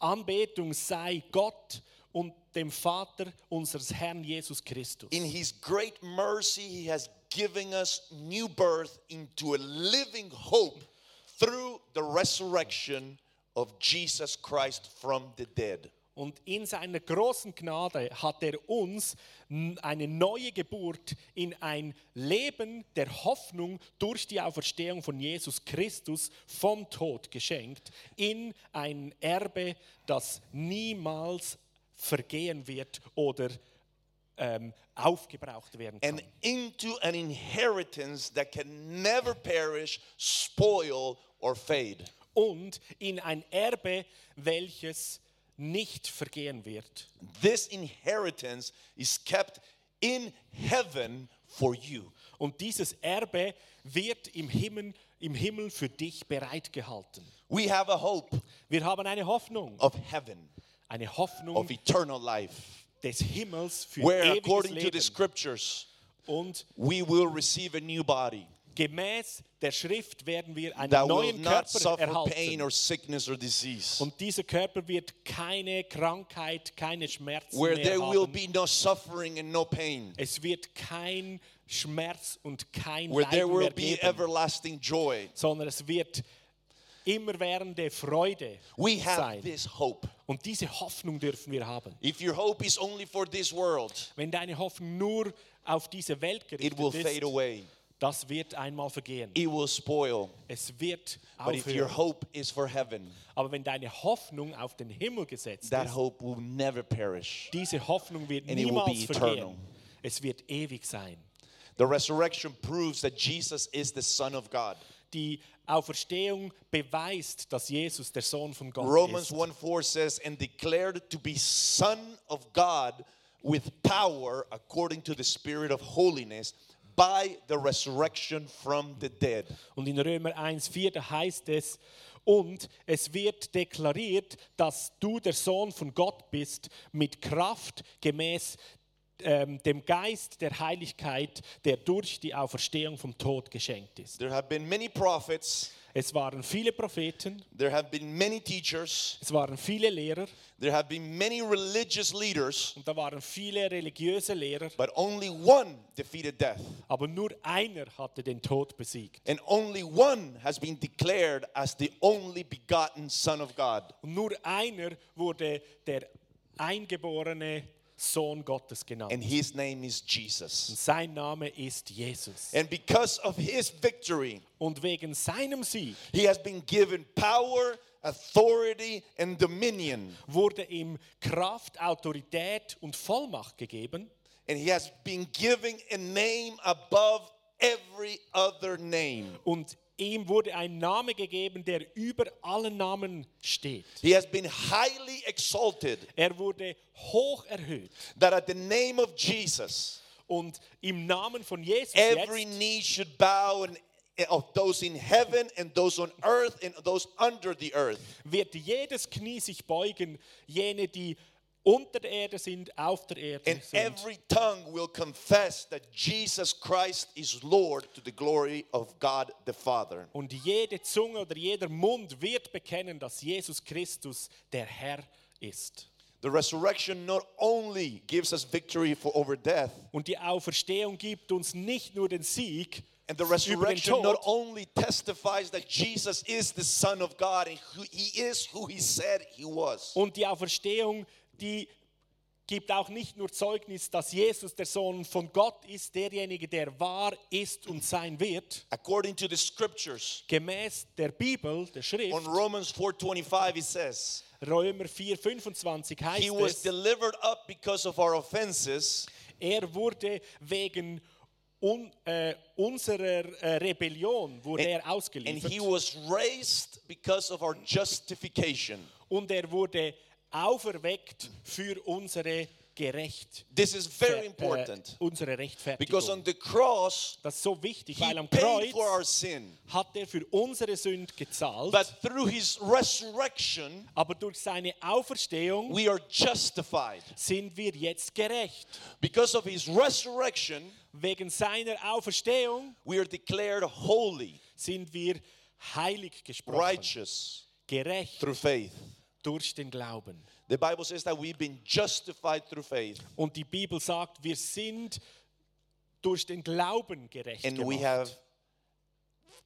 Anbetung sei Gott und dem Vater unseres Herrn Jesus Christus. In his great mercy, he has given us new birth into a living hope through the resurrection of Jesus Christ from the dead. Und in seiner großen Gnade hat er uns eine neue Geburt in ein Leben der Hoffnung durch die Auferstehung von Jesus Christus vom Tod geschenkt, in ein Erbe, das niemals vergehen wird oder ähm, aufgebraucht werden kann. and into an inheritance that can never perish, spoil, or fade. Und in ein Erbe, welches nicht vergehen wird. This inheritance is kept in heaven for you. Und dieses Erbe wird im Himmel, im Himmel für dich bereitgehalten. We have a hope Wir haben eine Hoffnung, of heaven, eine Hoffnung of eternal life, des Himmels für where ewiges according to the scriptures, Und we will receive a new body gemäß der Schrift werden wir einen that will neuen not Körper suffer pain erhalten. or sickness or disease, Und dieser Körper wird keine Krankheit, keine Schmerzen where mehr there will haben. be no suffering and no pain, Es wird kein Schmerz und kein where there Leiden will mehr be geben, everlasting joy. sondern es wird immerwährende Freude We have sein. this hope. Und diese Hoffnung dürfen wir haben. If your hope is only for this world, Wenn deine Hoffnung nur auf diese Welt it will gerichtet fade ist, away. Das wird einmal vergehen. It will spoil. Es wird But if your aufhören. hope is for heaven, Aber wenn deine Hoffnung auf den Himmel gesetzt that ist, hope will never perish. diese Hoffnung wird And it will niemals be vergehen. eternal. Es wird ewig sein. The resurrection proves that Jesus is the Son of God. Die Auferstehung beweist, dass Jesus der Sohn von Gott Romans ist. 1 4 says, and declared to be Son of God with power according to the Spirit of holiness by the resurrection from the dead. Und in Römer 1,4 da heißt es, und es wird deklariert, dass du der Sohn von Gott bist, mit Kraft gemäß ähm, dem Geist der Heiligkeit, der durch die Auferstehung vom Tod geschenkt ist. There have been many prophets, Es waren viele Propheten, there have been many teachers, es waren viele Lehrer there have been many religious leaders, und da waren viele religiöse Lehrer, but only one defeated death. aber nur einer hatte den Tod besiegt. And only one has been declared as the only begotten Son of God. Und nur einer wurde der eingeborene Sohn Gottes genannt. And his name is Jesus. Und sein Name ist Jesus. And because of his victory, Und wegen seinem Sieg he has been given power, authority, and dominion. wurde ihm Kraft, Autorität und Vollmacht gegeben. And he has been given a name above every other name. Und ihm wurde ein Name gegeben, der über allen Namen steht. He has been highly exalted Er wurde hoch erhöht. that at the name of Jesus, Und im Namen von Jesus every jetzt knee should bow and of those in heaven and those on earth and those under the earth. wird jedes Knie sich beugen, jene, die unter der Erde sind, auf der Erde And sind. every tongue will confess that Jesus Christ is Lord to the glory of God the Father. Und jede Zunge oder jeder Mund wird bekennen, dass Jesus Christus der Herr ist. The resurrection not only gives us victory for over death, Und die Auferstehung gibt uns nicht nur den Sieg and the über den resurrection not only testifies that Jesus is the Son of God and who he is who he said he was. und die Auferstehung, die gibt auch nicht nur Zeugnis, dass Jesus der Sohn von Gott ist, derjenige, der wahr ist und sein wird. According to the scriptures, Gemäß der Bibel, der Schrift, on Romans 4:25 it says, Römer 4, 25 he heißt was es, delivered up because of our offenses er wurde wegen un, äh, unserer äh, Rebellion wurde er and ausgeliefert he was raised because of our justification. und er wurde auferweckt für unsere Gerecht, This is very äh, important unsere because on Rechtfertigung. the cross Das ist so wichtig, weil am Kreuz hat er für unsere Sünd gezahlt, But through his resurrection, aber durch seine Auferstehung we are justified. sind wir jetzt gerecht. Because of his resurrection, Wegen seiner Auferstehung we are declared holy, sind wir heilig gesprochen, righteous gerecht through faith. Durch den Glauben. The Bible says that we've been justified through faith Und die Bibel sagt, wir sind durch den Glauben gerecht and we gemacht. have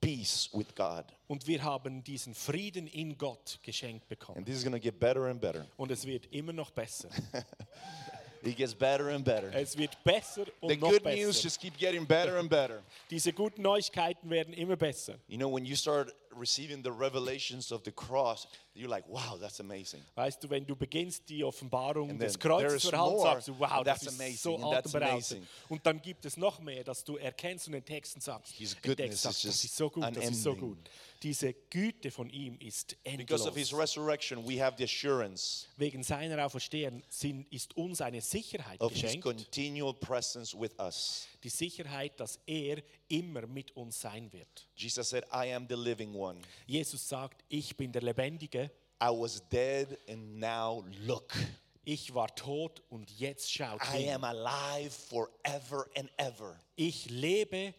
peace with God. Und wir haben diesen Frieden in Gott geschenkt bekommen. And this is going to get better and better. Und es wird immer noch besser. It gets better and better. Es wird besser und The noch good news besser. just keep getting better and better. Diese guten Neuigkeiten werden immer besser. You know, when you start receiving the revelations of the cross, you're like, wow, that's amazing. Weißt du, wenn du beginnst, die Offenbarung des Kreuzes zu erhalten, sagst du, wow, das ist amazing, so atemberaubend. Und dann gibt es noch mehr, dass du erkennst und entdeckst und sagst, His entdeckst, sagst, das ist so gut, das ist so gut. Diese Güte von ihm ist Because of his endlos. resurrection, we have the assurance Wegen seiner Auferstehung ist uns eine Sicherheit of his geschenkt, continual presence with us. Die Sicherheit, dass er immer mit uns sein wird. Jesus said, I am the living one. Jesus sagt, ich bin der Lebendige, I was dead and now look. ich war tot und jetzt schaut I hin. am alive forever and ever. Ich lebe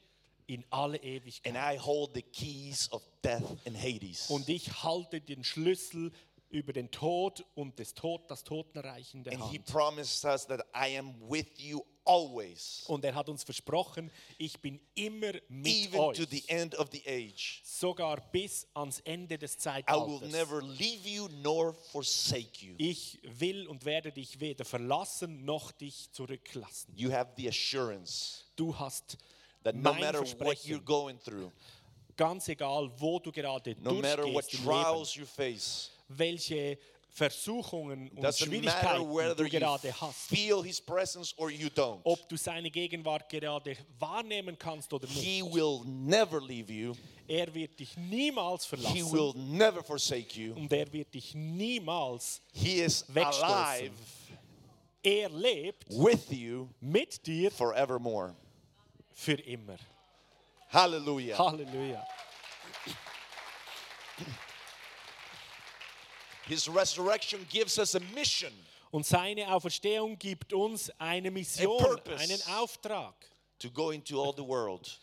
in alle And Ewigkeit. I hold the keys of death and Hades. Und ich halte den Schlüssel über den Tod und das Tod, das Totenreich in der And he Hand. promised us that I am with you always, Und er hat uns versprochen, ich bin immer mit even euch, to the end of the age. sogar bis ans Ende des I will Zeitalters. never leave you nor forsake you. Ich will und werde dich weder verlassen noch dich zurücklassen. You have the assurance Du hast that no matter what you're going through, ganz egal, wo du gerade no matter what durchgehst im Leben, trials you face, welche Versuchungen und Schwierigkeiten du gerade hast, feel his presence or you don't. ob du seine Gegenwart gerade wahrnehmen kannst oder nicht. He will never leave you. Er wird dich niemals He verlassen will never forsake you. und er wird dich niemals He is wegstoßen. alive Er lebt with you mit dir forevermore. für immer. Hallelujah. Halleluja. His resurrection gives us a mission Und seine Auferstehung gibt uns eine Mission, einen Auftrag, to go into all the world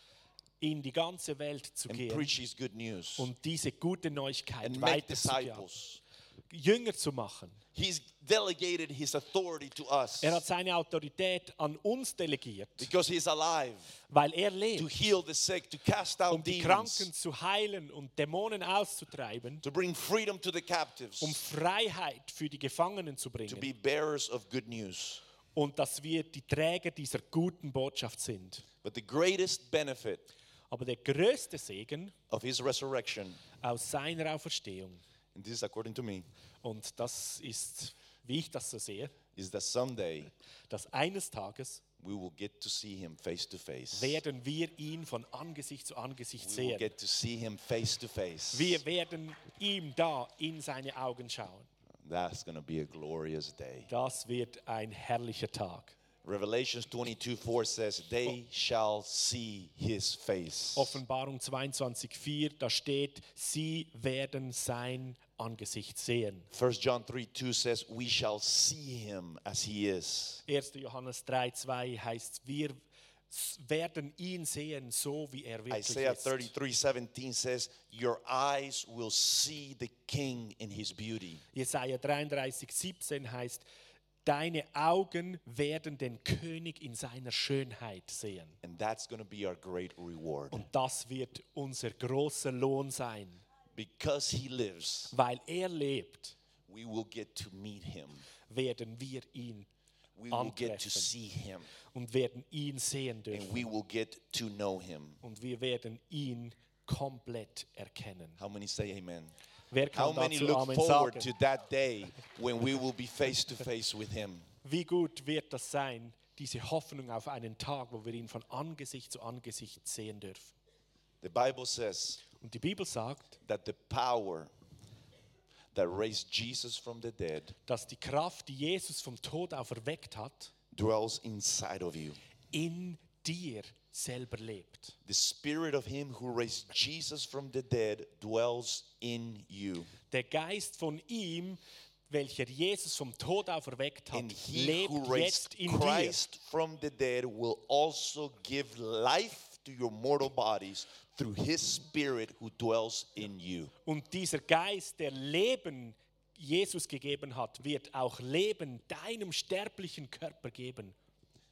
in die ganze Welt zu and gehen preach his good news und diese gute Neuigkeit and make weiterzugeben, disciples. Jünger zu machen. He's delegated his authority to us. Er hat seine Autorität an uns delegiert, because he's alive. Weil er to lebt, heal the sick, to cast out um die demons, Kranken zu heilen und Dämonen auszutreiben, to bring freedom to the captives, um Freiheit für die Gefangenen zu to be bringen bearers of good news. und dass wir die Träger dieser guten Botschaft sind. But the greatest benefit Aber der größte Segen of his resurrection, aus seiner Auferstehung, and this is according to me, und das ist, wie ich das so sehe, is that someday dass eines Tages we will get to see him face to face. werden wir ihn von Angesicht zu Angesicht We will sehen. get to see him face to face. Wir werden ihm da in seine Augen schauen. That's going to be a glorious day. Das wird ein herrlicher Tag. Revelations 22 4 says, They shall see his face. Offenbarung 22,4, da steht, sie werden sein Angesicht sehen. 1 John 3 2 says, We shall see him as he is. 1. Johannes 3,2 heißt, wir werden ihn sehen, so wie er wirklich Isaiah ist. 33 17 says, Your eyes will see the king in his beauty. Jesaja 33, 17 heißt, deine Augen werden den König in seiner Schönheit sehen. And that's going to be our great reward. Und das wird unser großer Lohn sein. Because he lives, Weil er lebt, we will get to meet him. werden wir ihn We will get to see him. und werden ihn sehen And dürfen. we will get to know him. Und wir werden ihn komplett erkennen. How many say amen? Wer How kann many dazu look Amen forward sagen? to that day when we will be face to face with him? Wie gut wird das sein, diese Hoffnung auf einen Tag, wo wir ihn von Angesicht zu Angesicht sehen dürfen. The Bible says Und die Bibel sagt, that the power that raised Jesus from the dead dass die Kraft, die Jesus vom Tod auferweckt hat, dwells inside of you. in dir selber lebt. The spirit of him who raised Jesus from the dead dwells in you. Der Geist von ihm, welcher Jesus vom Tod auferweckt hat, And he lebt who raised jetzt in dir. Christ from the dead will also give life to your mortal bodies through his spirit who dwells in you. Und dieser Geist, der Leben Jesus gegeben hat, wird auch Leben deinem sterblichen Körper geben.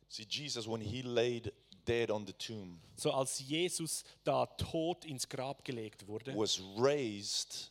See, Jesus, when he laid dead on the tomb, So als Jesus da tot ins Grab gelegt wurde, was raised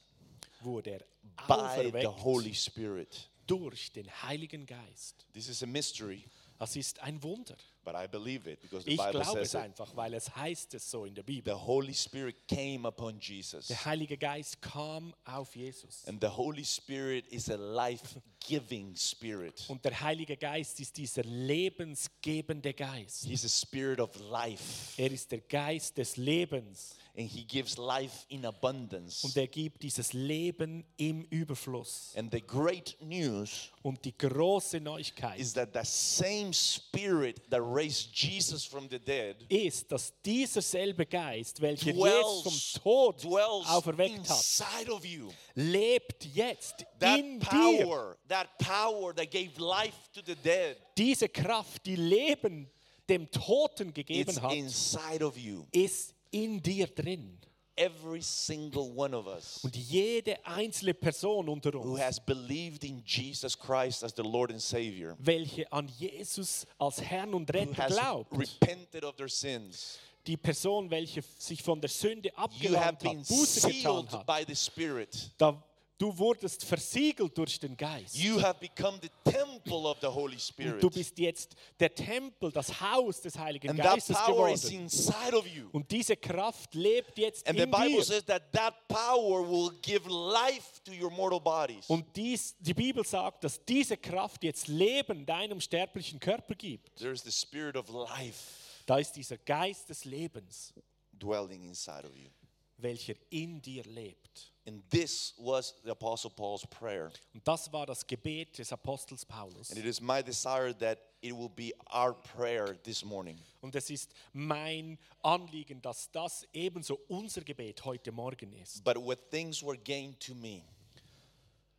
wurde er by the Holy Spirit. durch den Heiligen Geist. This is a mystery, Das ist ein Wunder. but I believe it because the Ich Bible glaube says es it. einfach, weil es heißt es so in der Bibel. The Holy Spirit came upon Jesus. Der Heilige Geist kam auf Jesus. And the Holy Spirit is a life giving spirit. Und der Heilige Geist ist dieser lebensgebende Geist. He's a spirit of life. Er ist der Geist des Lebens. And he gives life in abundance. Und er gibt dieses Leben im Überfluss. And the great news Und die große Neuigkeit is that the same spirit that raised Jesus from the dead ist, dass dieser selbe Geist, welcher Jesus dwells, vom Tod auferweckt hat, of you. lebt jetzt That in dir. power, that power that gave life to the dead, Diese Kraft, die Leben dem Toten it's gegeben hat, inside of you. ist in dir drin. Every single one of us Und jede einzelne Person unter who uns, has believed in Jesus Christ as the Lord and Savior, welche an Jesus als Herrn und who Retter glaubt, repented of their sins, die Person, welche sich von der Sünde abgewandt hat, Buße getan hat, by the Spirit. da, du wurdest versiegelt durch den Geist. You have become the temple of the Holy Und Spirit. du bist jetzt der Tempel, das Haus des Heiligen And that Geistes power is geworden. inside of you. Und diese Kraft lebt jetzt And the in Bible dir. says that that power will give life to your mortal bodies. Und dies, die Bibel sagt, dass diese Kraft jetzt Leben deinem sterblichen Körper gibt. There's the spirit of life Da ist dieser Geist des Lebens, dwelling inside of you. Welcher in dir lebt. And this was the Apostle Paul's prayer. Und das war das Gebet des Apostels Paulus. And it is my desire that it will be our prayer this morning. Und es ist mein Anliegen, dass das ebenso unser Gebet heute Morgen ist. But what things were gained to me,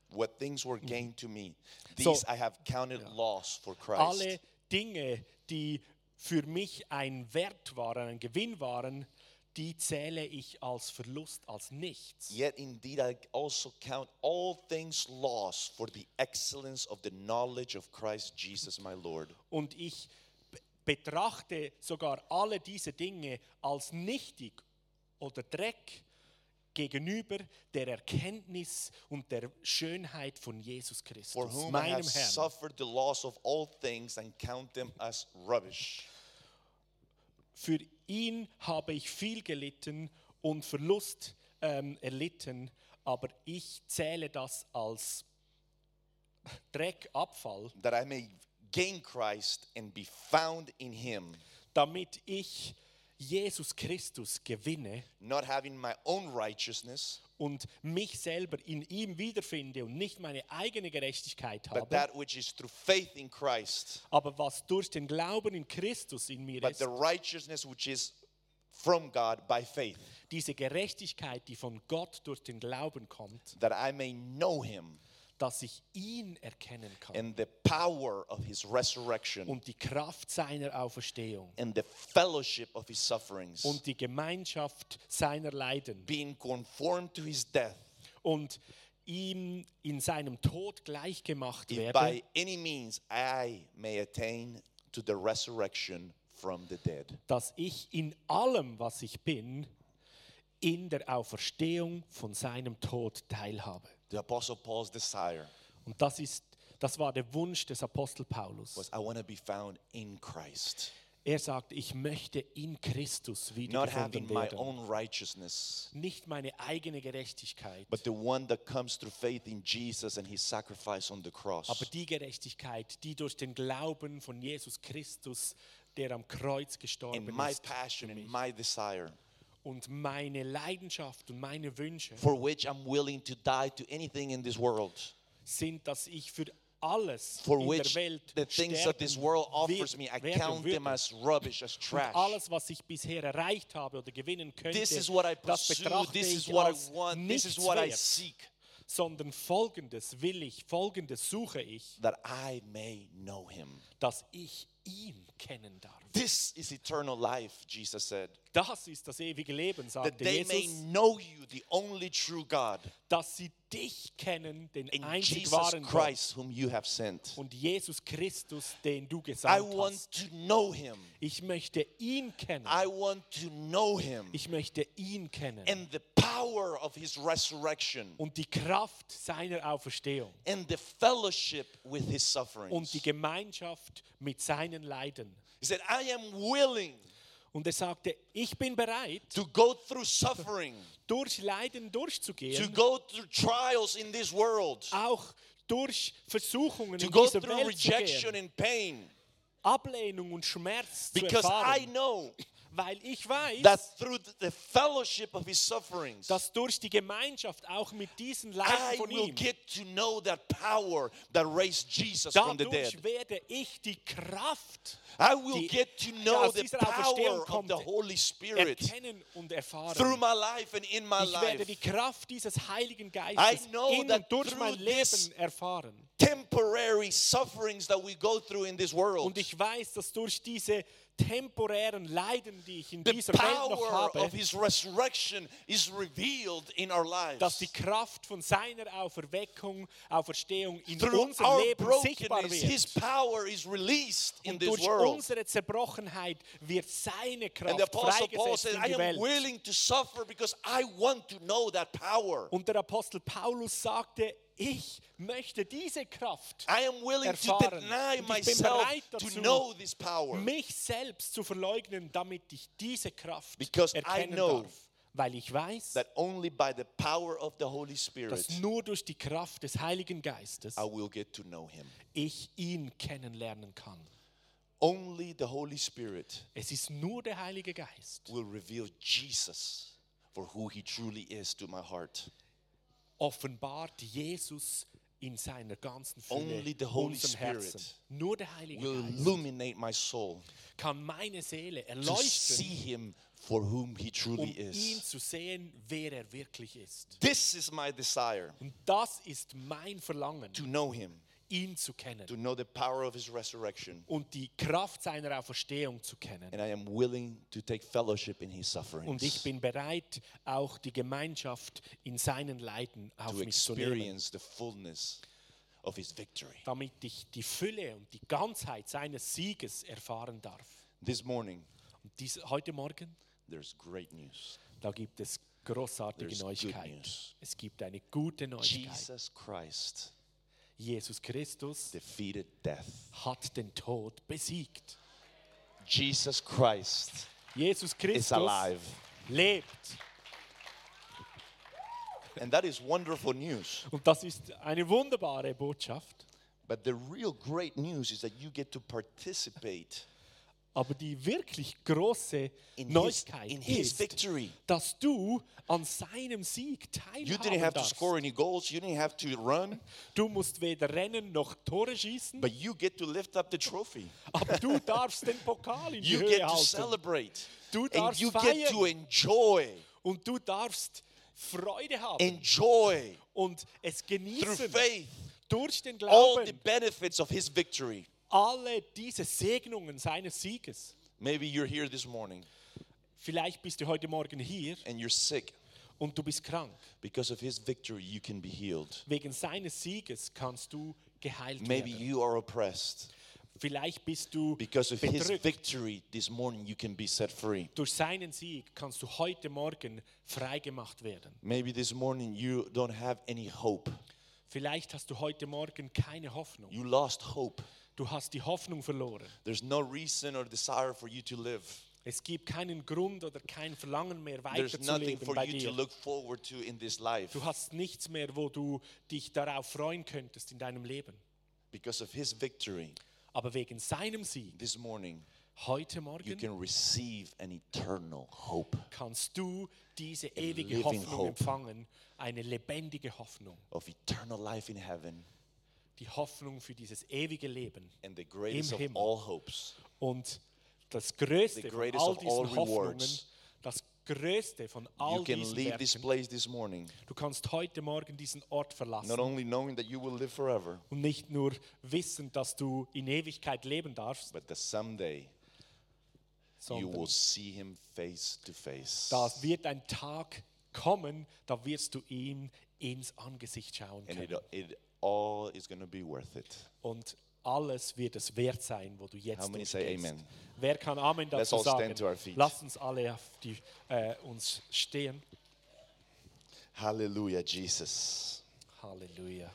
what things were gained to me, So- these I have counted loss for Christ. Alle Dinge, die für mich ein Wert waren, ein Gewinn waren, die zähle ich als Verlust, als nichts. Yet indeed I also count all things lost for the excellence of the knowledge of Christ Jesus my Lord. Und ich be- betrachte sogar alle diese Dinge als nichtig oder Dreck gegenüber der Erkenntnis und der Schönheit von Jesus For Christus, whom I meinem have Herrn. suffered the loss of all things and count them as rubbish. Für ihn habe ich viel gelitten und Verlust ähm, erlitten, aber ich zähle das als Dreck, Abfall, that I may gain Christ and be found in him, damit ich Jesus Christus gewinne not having my own righteousness, und mich selber in ihm wiederfinde und nicht meine eigene Gerechtigkeit but habe, that which is through faith in Christ, aber was durch den Glauben in Christus in mir but ist, the righteousness which is from God by faith, diese Gerechtigkeit, die von Gott durch den Glauben kommt, that I may know him dass ich ihn erkennen kann and the power of his resurrection und die Kraft seiner Auferstehung and the fellowship of his sufferings, und die Gemeinschaft seiner Leiden being conformed to his death, und ihm in seinem Tod gleichgemacht if werde, by any means I may attain to the resurrection from the dead. dass ich in allem, was ich bin, in der Auferstehung von seinem Tod teilhabe. The Apostle Paul's desire Und das ist das war der Wunsch des Apostel Paulus. was I want to be found in Christ, Er sagt, ich möchte in Christus not having wiedergefunden my werden. own righteousness, Nicht meine eigene Gerechtigkeit, but the one that comes through faith in Jesus and his sacrifice on the cross. aber die Gerechtigkeit, die durch den Glauben von Jesus Christus, der am Kreuz gestorben And my ist, passion für and mich. my desire, und meine Leidenschaft und meine Wünsche for which I'm willing to die to anything in this world, sind, dass ich für alles for in which der Welt the things that this world offers me, I count them as rubbish, as Und trash. alles, was ich bisher erreicht habe oder gewinnen könnte, This is what I pursue, this is what I want, this is what I seek, sondern Folgendes will ich, Folgendes suche ich, that I may know him. Dass ich ihn kennen darf. This is eternal life, Jesus said. Das ist das ewige Leben, That sagte they may Jesus, know you, the only true God, dass sie dich kennen, den in einzig Jesus wahren Gott Christ, whom you have sent. und Jesus Christus, den du I gesandt want hast. to know him. Ich möchte ihn kennen. I want to know him Ich möchte ihn kennen. and the power of his resurrection Und die Kraft seiner Auferstehung. and the fellowship with his sufferings. Und die Gemeinschaft mit seinen Leiden. He said, I am willing Und er sagte, ich bin bereit, to go through suffering, durch Leiden to durchzugehen, go through trials in this world, auch durch Versuchungen to in go dieser through Welt zu rejection gehen, and pain, Ablehnung und Schmerz zu because I erfahren, know weil ich weiß, that through the fellowship of his sufferings, dass durch die Gemeinschaft auch mit diesen Leiden I von will ihm, get to know that power that raised Jesus from the dead. dadurch werde ich die Kraft I will die get to know aus the dieser Auferstehung power of kommt, the Holy Spirit erkennen und erfahren. through my life and in my Ich werde life. die Kraft dieses Heiligen I Geistes know in that und durch through mein this Leben erfahren. Temporary sufferings that we go through in this world, Und ich weiß, dass durch diese temporären Leiden, die ich in the dieser Welt noch habe, of his resurrection is revealed in our dass die. Kraft von seiner Auferweckung, Auferstehung in Through unserem Leben sichtbar brokenness, his wird. power is released in Und this durch world. unsere Zerbrochenheit wird seine Kraft freigesetzt said, in die Welt. Und der Apostel Paulus sagte, ich möchte diese Kraft I am willing to erfahren. deny Und ich bin bereit to dazu, know this power. mich selbst zu verleugnen, damit ich diese Kraft Because I erkennen know darf. Weil ich weiß, That only by the power of the Holy Spirit dass nur durch die Kraft des Heiligen Geistes I will get to know him. ich ihn kennenlernen kann. Only the Holy Spirit Es ist nur der Heilige Geist, will reveal Jesus for who he truly is to my heart. Offenbart Jesus in seiner ganzen Fülle Only the Holy Spirit Nur der Heilige Will Geist illuminate my soul kann meine Seele to erleuchten, see him for whom he um truly ihn is. zu sehen, wer er wirklich ist. This is my desire Und das ist mein Verlangen, to know him, ihn zu kennen to know the power of his resurrection. und die Kraft seiner Auferstehung zu kennen. And I am willing to take fellowship in his Und ich sufferings, bin bereit, auch die Gemeinschaft in seinen Leiden auf to mich zu nehmen, experience the fullness of his victory. damit ich die Fülle und die Ganzheit seines Sieges erfahren darf. This morning, Und dies, heute Morgen, there's great news. da gibt es großartige There's Neuigkeit. Es gibt eine gute Neuigkeit. Jesus Christ Jesus Christus defeated death. hat den Tod besiegt. Jesus Christ Jesus is alive. lebt. And that is wonderful news. Und das ist eine wunderbare Botschaft. But the real great news is that you get to participate Aber die wirklich große in Neuigkeit in his ist, victory. dass du an seinem Sieg You didn't teilhaben have to darfst. Du musst weder rennen noch Tore schießen, but you get to lift up the trophy. aber du darfst den Pokal in die You Höhe get to halten. celebrate. Du And darfst you get feiern to enjoy, und du darfst Freude haben enjoy und es through genießen faith durch den all the Glauben benefits of his victory. Alle diese Segnungen seines Sieges. Maybe you're here this morning Vielleicht bist du heute Morgen hier and you're sick. und du bist krank. Because of his victory, you can be healed. Wegen seines Sieges kannst du geheilt Maybe werden. you are oppressed. Vielleicht bist du Because of his bedrückt. victory this morning, you can be set free. Durch seinen Sieg kannst du heute Morgen freigemacht werden. Maybe this morning you don't have any hope. Vielleicht hast du heute Morgen keine Hoffnung. You lost hope. Du hast die Hoffnung verloren. There's no reason or desire for you to live. Es gibt keinen Grund oder kein Verlangen mehr weiterzuleben bei you dir. Du hast nichts mehr, wo du dich darauf freuen könntest in deinem Leben. Because of his victory Aber wegen seinem Sieg this morning, heute you Morgen can receive an eternal hope kannst du diese ewige Hoffnung empfangen, eine lebendige Hoffnung, of eternal life in heaven die Hoffnung für dieses ewige Leben. and the greatest of Himmel. all hopes. Und das Größte The von greatest all of all diesen Hoffnungen, rewards. das Größte von all You can diesen leave this Werken, place this morning du kannst heute Morgen diesen Ort verlassen not only knowing that you will live forever, und nicht nur wissen, dass du in Ewigkeit leben darfst, but that someday you sondern will see him face to face. da wird ein Tag kommen, da wirst du ihm ins Angesicht schauen And it, it all is going to be worth it. Und alles wird es wert sein, wo du jetzt How many say durchgehst. amen? Wer kann Amen Let's dazu all sagen? stand to our feet. Lass uns alle auf die, äh, uns stehen. Hallelujah, Jesus. Halleluja.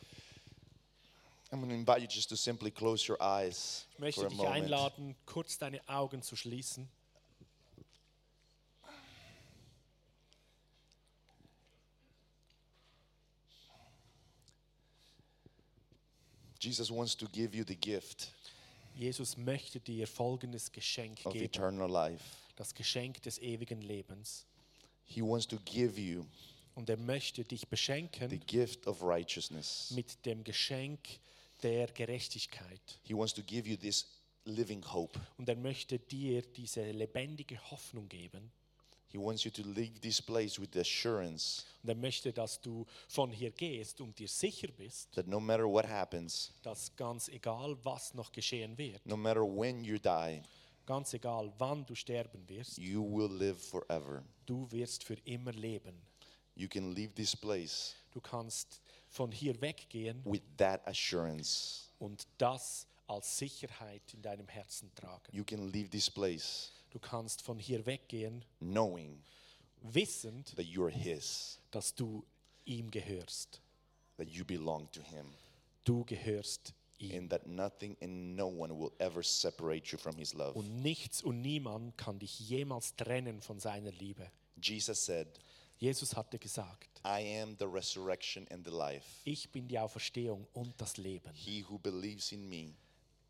I'm going to invite you just to simply close your eyes Ich möchte a dich moment. einladen, kurz deine Augen zu schließen. Jesus wants to give you the gift Jesus möchte dir folgendes Geschenk of geben. eternal life. Das Geschenk des ewigen Lebens. He wants to give you Und er möchte dich the beschenken gift of righteousness. mit dem Geschenk der Gerechtigkeit. He wants to give you this living hope. Und er möchte dir diese lebendige Hoffnung geben. He wants you to leave this place with assurance Und er möchte, dass du von hier gehst und dir sicher bist, that no matter what happens, dass ganz egal, was noch geschehen wird, no matter when you die, ganz egal, wann du sterben wirst, you will live forever. du wirst für immer leben. You can leave this place Du kannst von hier weggehen with that assurance. und das als Sicherheit in deinem Herzen tragen. You can leave this place Du kannst von hier weggehen, knowing wissend, that you're His, dass du ihm gehörst. that you belong to Him, Du gehörst ihm. and that nothing and no one will ever separate you from His love. Und nichts und niemand kann dich jemals trennen von seiner Liebe. Jesus said, Jesus hatte gesagt, I am the resurrection and the life. ich bin die Auferstehung und das Leben. He who believes in me,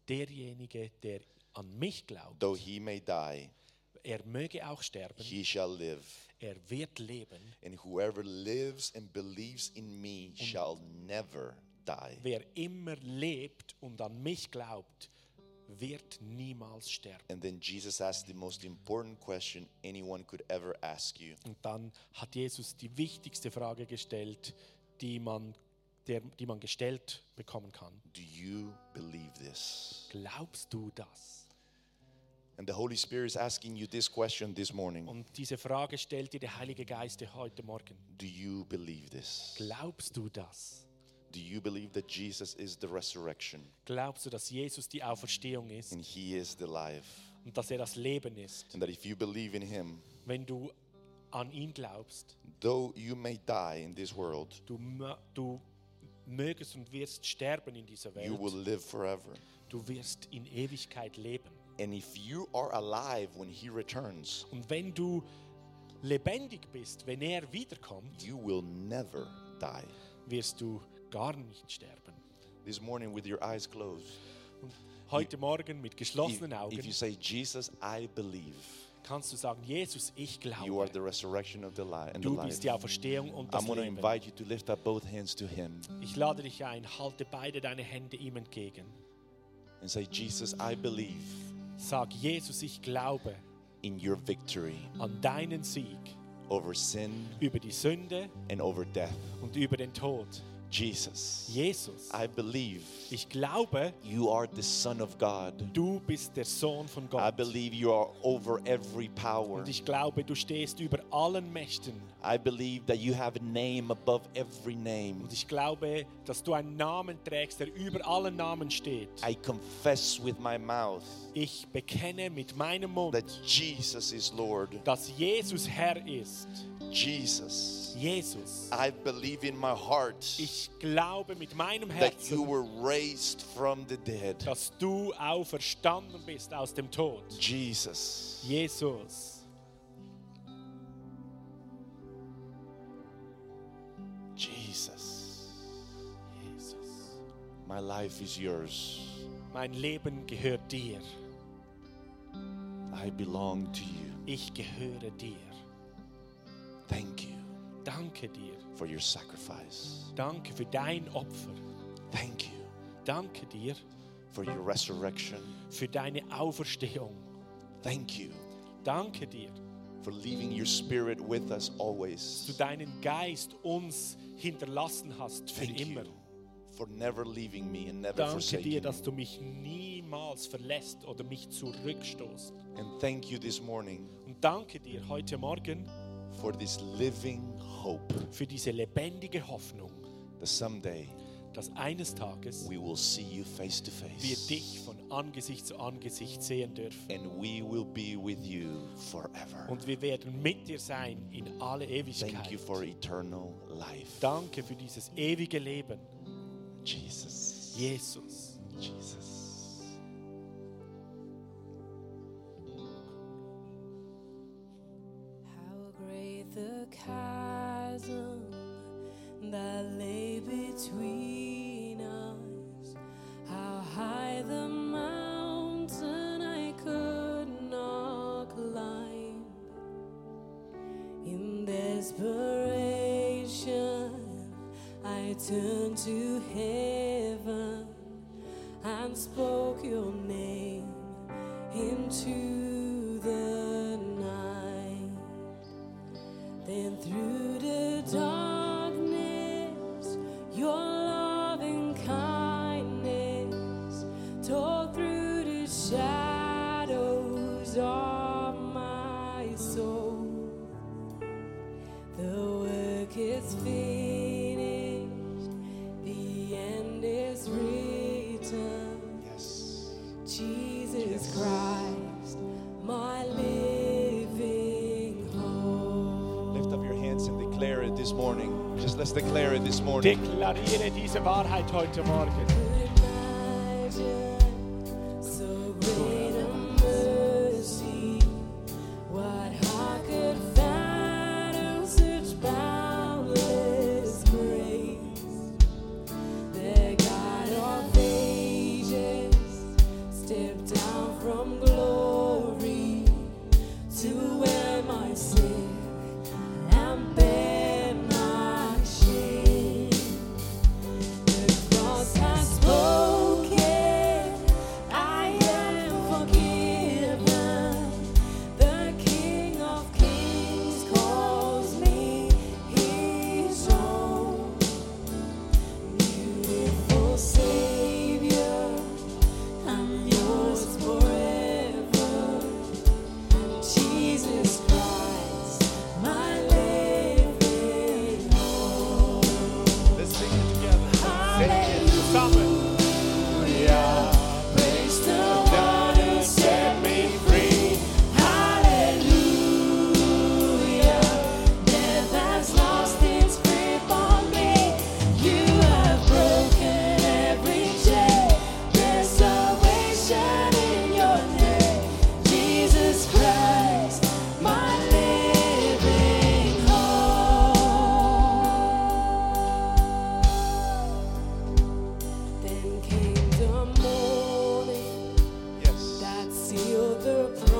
Derjenige, der an mich glaubt, though he may die, er möge auch sterben, he shall live. er wird leben. And whoever lives and believes in me shall never die. Wer immer lebt und an mich glaubt, wird niemals sterben. And then Jesus asked the most important question anyone could ever ask you Und dann hat Jesus die wichtigste Frage gestellt, die man, der, die man gestellt bekommen kann. Do you believe this? Glaubst du das? And the Holy Spirit is asking you this question this morning Und diese Frage stellt dir der Heilige Geist heute Morgen. Do you believe this? Glaubst du das? Do you believe that Jesus is the resurrection Glaubst du, dass Jesus die Auferstehung ist and he is the life? und dass er das Leben ist? And that if you believe in him, Wenn du an ihn glaubst, though you may die in this world, du, du mögest und wirst sterben in dieser you will Welt, live forever. du wirst in Ewigkeit leben. And if you are alive when he returns, Und wenn du lebendig bist, wenn er wiederkommt, you will never die. wirst du gar nicht sterben. This morning, with your eyes closed, Und heute Morgen mit if, geschlossenen if Augen you say, Jesus, I believe kannst du sagen, Jesus, ich you are glaube, the resurrection of the life and the du bist die Auferstehung und das I'm going to Leben. invite you to lift up both hands to him Ich lade dich ein, halte beide deine Hände ihm entgegen. and say, Jesus, I believe Sag, Jesus, ich glaube in your victory an deinen Sieg over sin über die Sünde and over death. und über den Tod. Jesus, Jesus, I believe ich glaube, you are the Son of God. du bist der Sohn von I Gott. believe you are over every power. Und ich glaube, du stehst über allen Mächten. I believe that you have a name above every name. Und ich glaube, dass du einen Namen trägst, der über allen Namen steht. I confess with my mouth Ich bekenne mit meinem Mund, that Jesus is Lord. dass Jesus Herr ist. Jesus, Jesus. I believe in my heart Ich glaube mit meinem that you Herzen, were raised from the dead. dass du auferstanden bist aus dem Tod. Jesus, Jesus. Jesus, Jesus. my life is yours. Mein Leben gehört dir. I belong to you. Ich gehöre dir. Thank you Danke dir. for your sacrifice. Danke für dein Opfer. Thank you Danke dir for your resurrection. für deine Auferstehung. Thank you Danke dir, for leaving your spirit with us dass du always. deinen Geist uns hinterlassen hast für Thank immer. you for never leaving me and never Danke forsaking dir, dass du mich niemals verlässt oder mich zurückstoßt. And thank you this morning Und danke dir heute Morgen for this living hope. Für diese lebendige Hoffnung. That someday dass eines Tages we will see you face to face. wir dich von Angesicht zu Angesicht sehen dürfen. And we will be with you forever. Und wir werden mit dir sein in alle Ewigkeit. Thank you for eternal life. Danke für dieses ewige Leben. Jesus. Jesus. Jesus. deklariere diese Wahrheit heute Morgen. the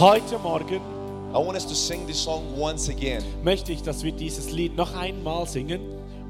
Heute Morgen I want us to sing this song once again. möchte ich, dass wir dieses Lied noch einmal singen.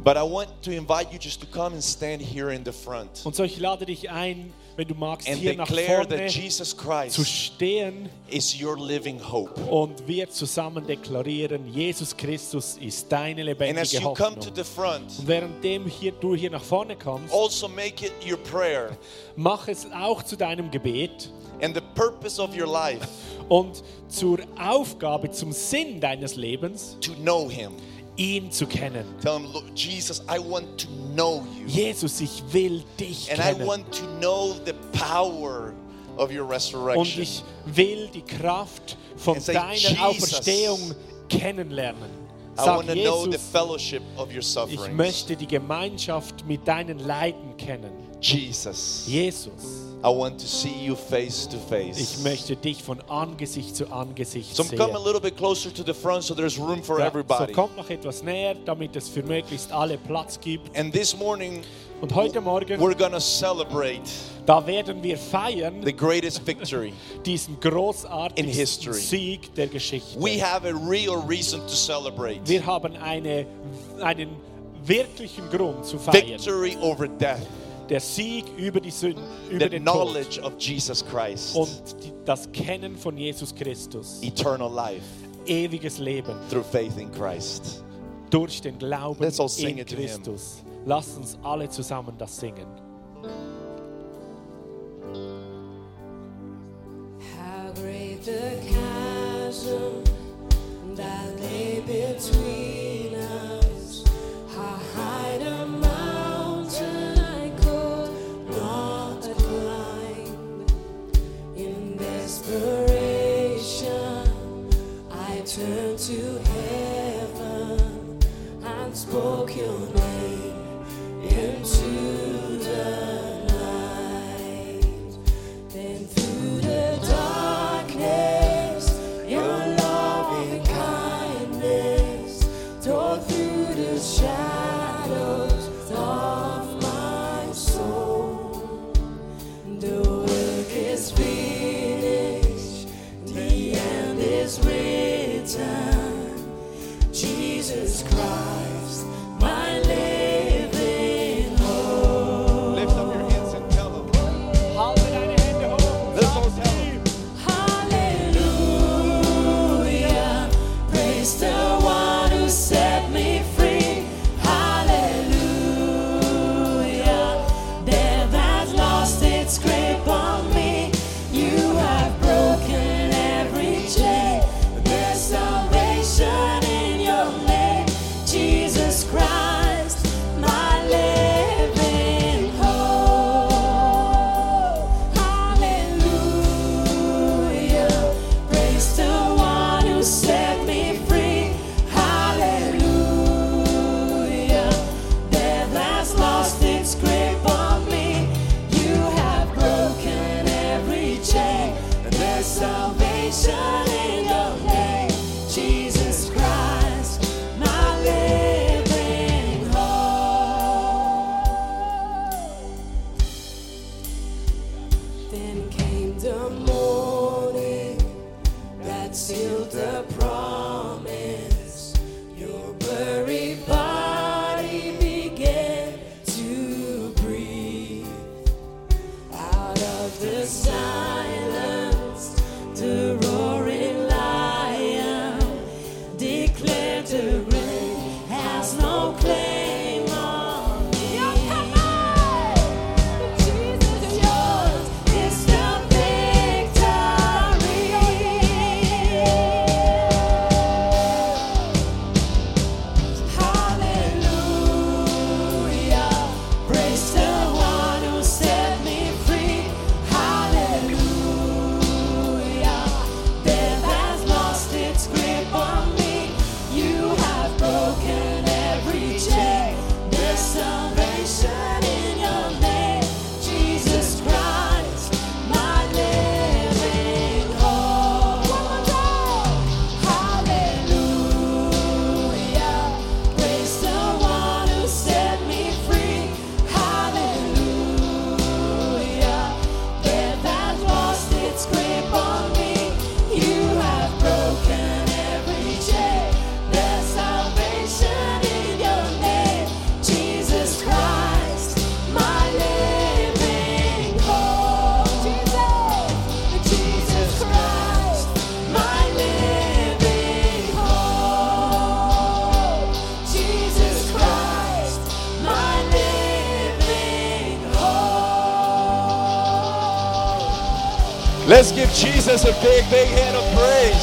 But I want to invite you just to come and stand here in the front Und so ich lade dich ein, wenn du magst, and hier nach declare that vorne Jesus zu stehen is your living hope. und wir zusammen deklarieren, Jesus Christus ist deine And as lebendige you come Hoffnung. to the front, Und währenddem hier, du hier nach vorne kommst, also make it your prayer mach es auch zu deinem Gebet and the purpose of your life und zur Aufgabe, zum Sinn deines Lebens, to know Him. ihn zu kennen. Tell Him, Lord Jesus, I want to know you. Jesus, ich will dich And I kennen. want to know the power of your Und resurrection. ich will die Kraft von And say, deiner "Jesus, Auferstehung kennenlernen. I Sag want to know the Jesus, fellowship of your ich sufferings. möchte die Gemeinschaft mit deinen Leiden kennen. Jesus, Jesus, I want to see you face to ich face. möchte dich von Angesicht zu Angesicht So sehen. come a little bit closer to the front so there's room for Ja, everybody. So kommt noch etwas näher, damit es für möglichst alle Platz gibt. And this morning, Und heute Morgen, we're to celebrate da werden wir feiern the greatest victory. diesen In großartigen history. Sieg der Geschichte. We have a real reason to celebrate. Wir haben eine, einen wirklichen Grund zu feiern. Victory over death, Der Sieg über die Sünden, über the den Tod knowledge of Jesus Christ, und die, das Kennen von Jesus Christus. eternal life Ewiges Leben through faith in Christ. durch den Glauben Let's all sing in it to him. Christus. Lasst uns alle zusammen das singen. How great the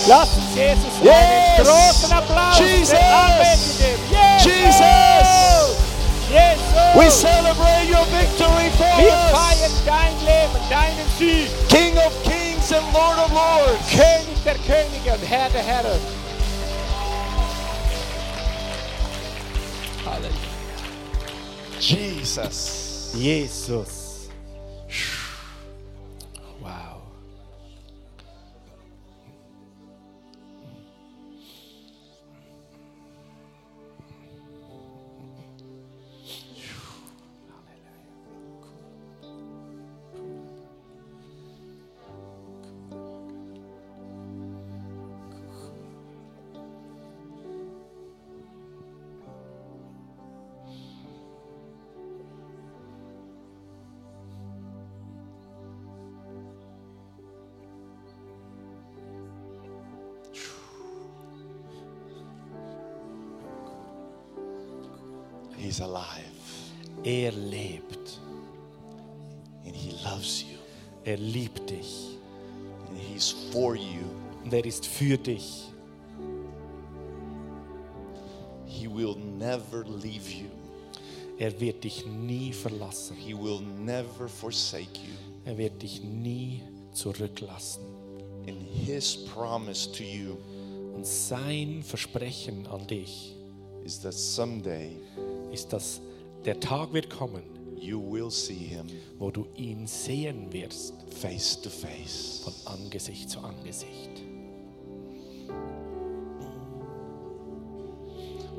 Lass Jesus Yes! einen großen Applaus Jesus! Anbetung. Jesus! Jesus! We celebrate your victory for Wir us. feiern dein Leben, deinen Sieg. King of kings and Lord of lords. König der Könige und Herr der Herren. Jesus. Jesus. Er liebt dich. and he's for you. Und er ist für dich. He will never leave you. Er wird dich nie verlassen. He will never forsake you. Er wird dich nie zurücklassen. And his promise to you Und sein Versprechen an dich someday ist, dass der Tag wird kommen, you will see him wo du ihn sehen wirst, face to face. von Angesicht zu Angesicht.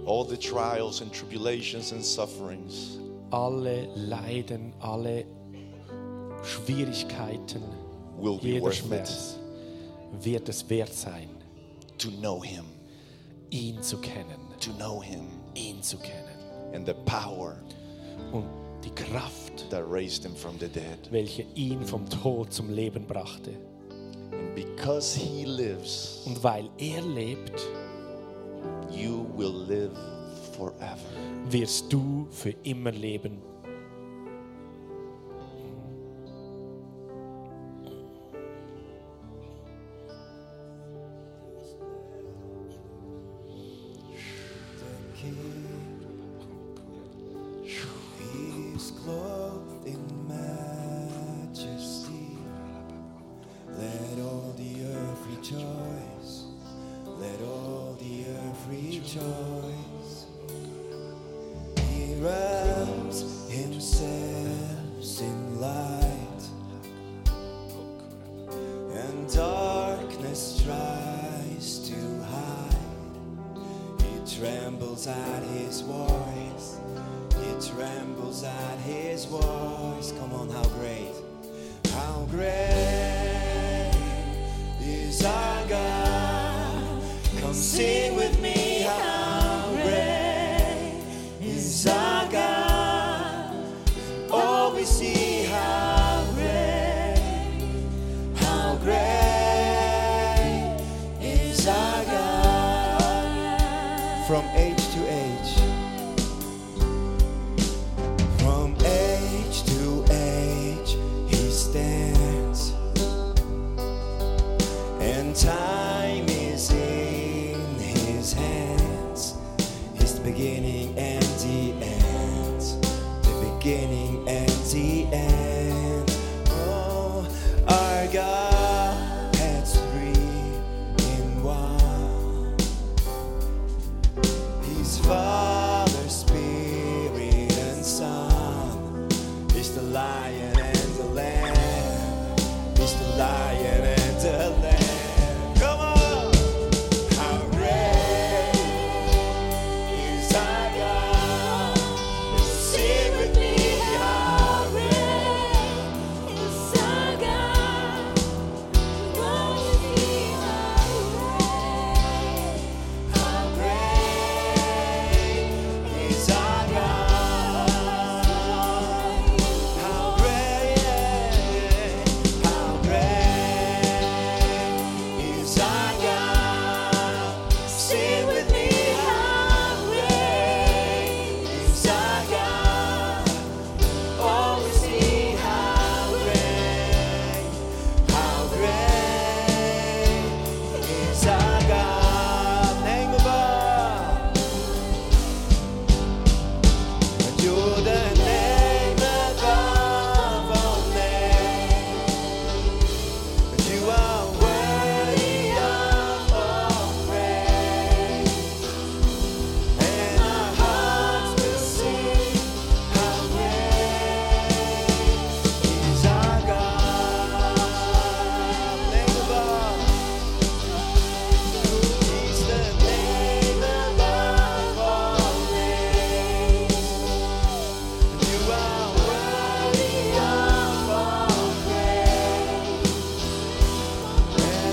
All the trials and tribulations and sufferings Alle Leiden, alle Schwierigkeiten, will be jeder worth it Schmerz wird es wert sein, to know him, ihn zu kennen, to know him, ihn zu kennen. and the power Und die Kraft, that raised him from the dead. welche ihn vom Tod zum Leben brachte. And because he lives, Und weil er lebt, you will live forever. wirst du für immer leben.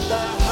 love.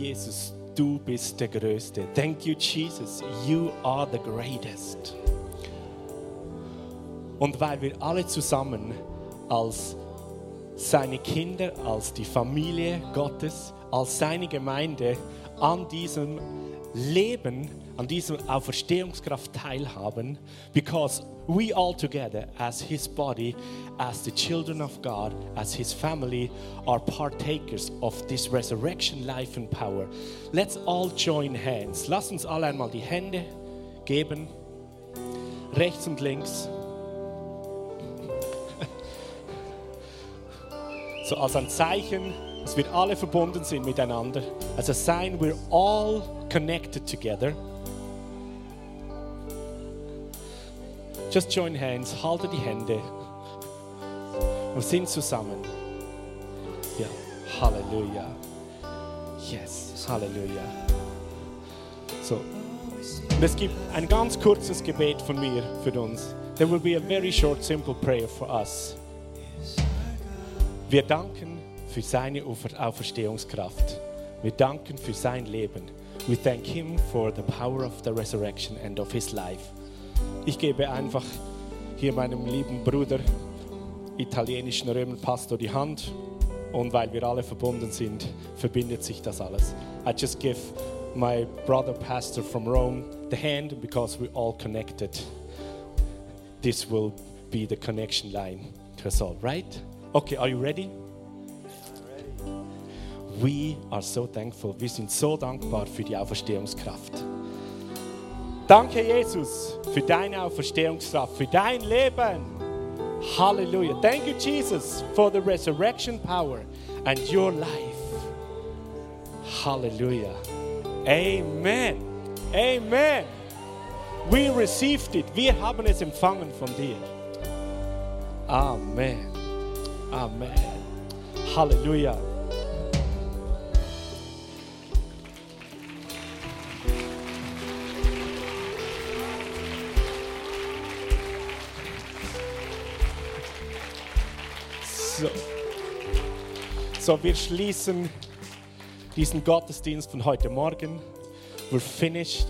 Jesus. Du bist der Größte. Thank you, Jesus. You are the greatest. Und weil wir alle zusammen als seine Kinder, als die Familie Gottes, als seine Gemeinde an diesem Leben, an diesem Auferstehungskraft teilhaben, because we all together as his body, as the children of God, as his family are partakers of this resurrection life and power. Let's all join hands. Lass uns alle einmal die Hände geben, rechts und links. So als ein Zeichen, dass wir alle verbunden sind miteinander. As a sign we're all connected together. Just join hands, halte die Hände. Wir sind zusammen. Ja, Halleluja. Yes, Halleluja. So, und es gibt ein ganz kurzes Gebet von mir für uns. There will be a very short, simple prayer for us. Wir danken für seine Aufer- Auferstehungskraft. Wir danken für sein Leben. We thank him for the power of the resurrection and of his life. Ich gebe einfach hier meinem lieben Bruder, italienischen Römerpastor, die Hand. Und weil wir alle verbunden sind, verbindet sich das alles. I just give my brother pastor from Rome the hand because we're all connected. This will be the connection line to us all, right? Okay, are you ready? We are so thankful. Wir sind so dankbar für die Auferstehungskraft. Danke, Jesus, für deine Auferstehungskraft, für dein Leben. Halleluja. Thank you, Jesus, for the resurrection power and your life. Halleluja. Amen. Amen. We received it. Wir haben es empfangen von dir. Amen. Amen. Halleluja. So. so, wir schließen diesen Gottesdienst von heute Morgen. We're finished.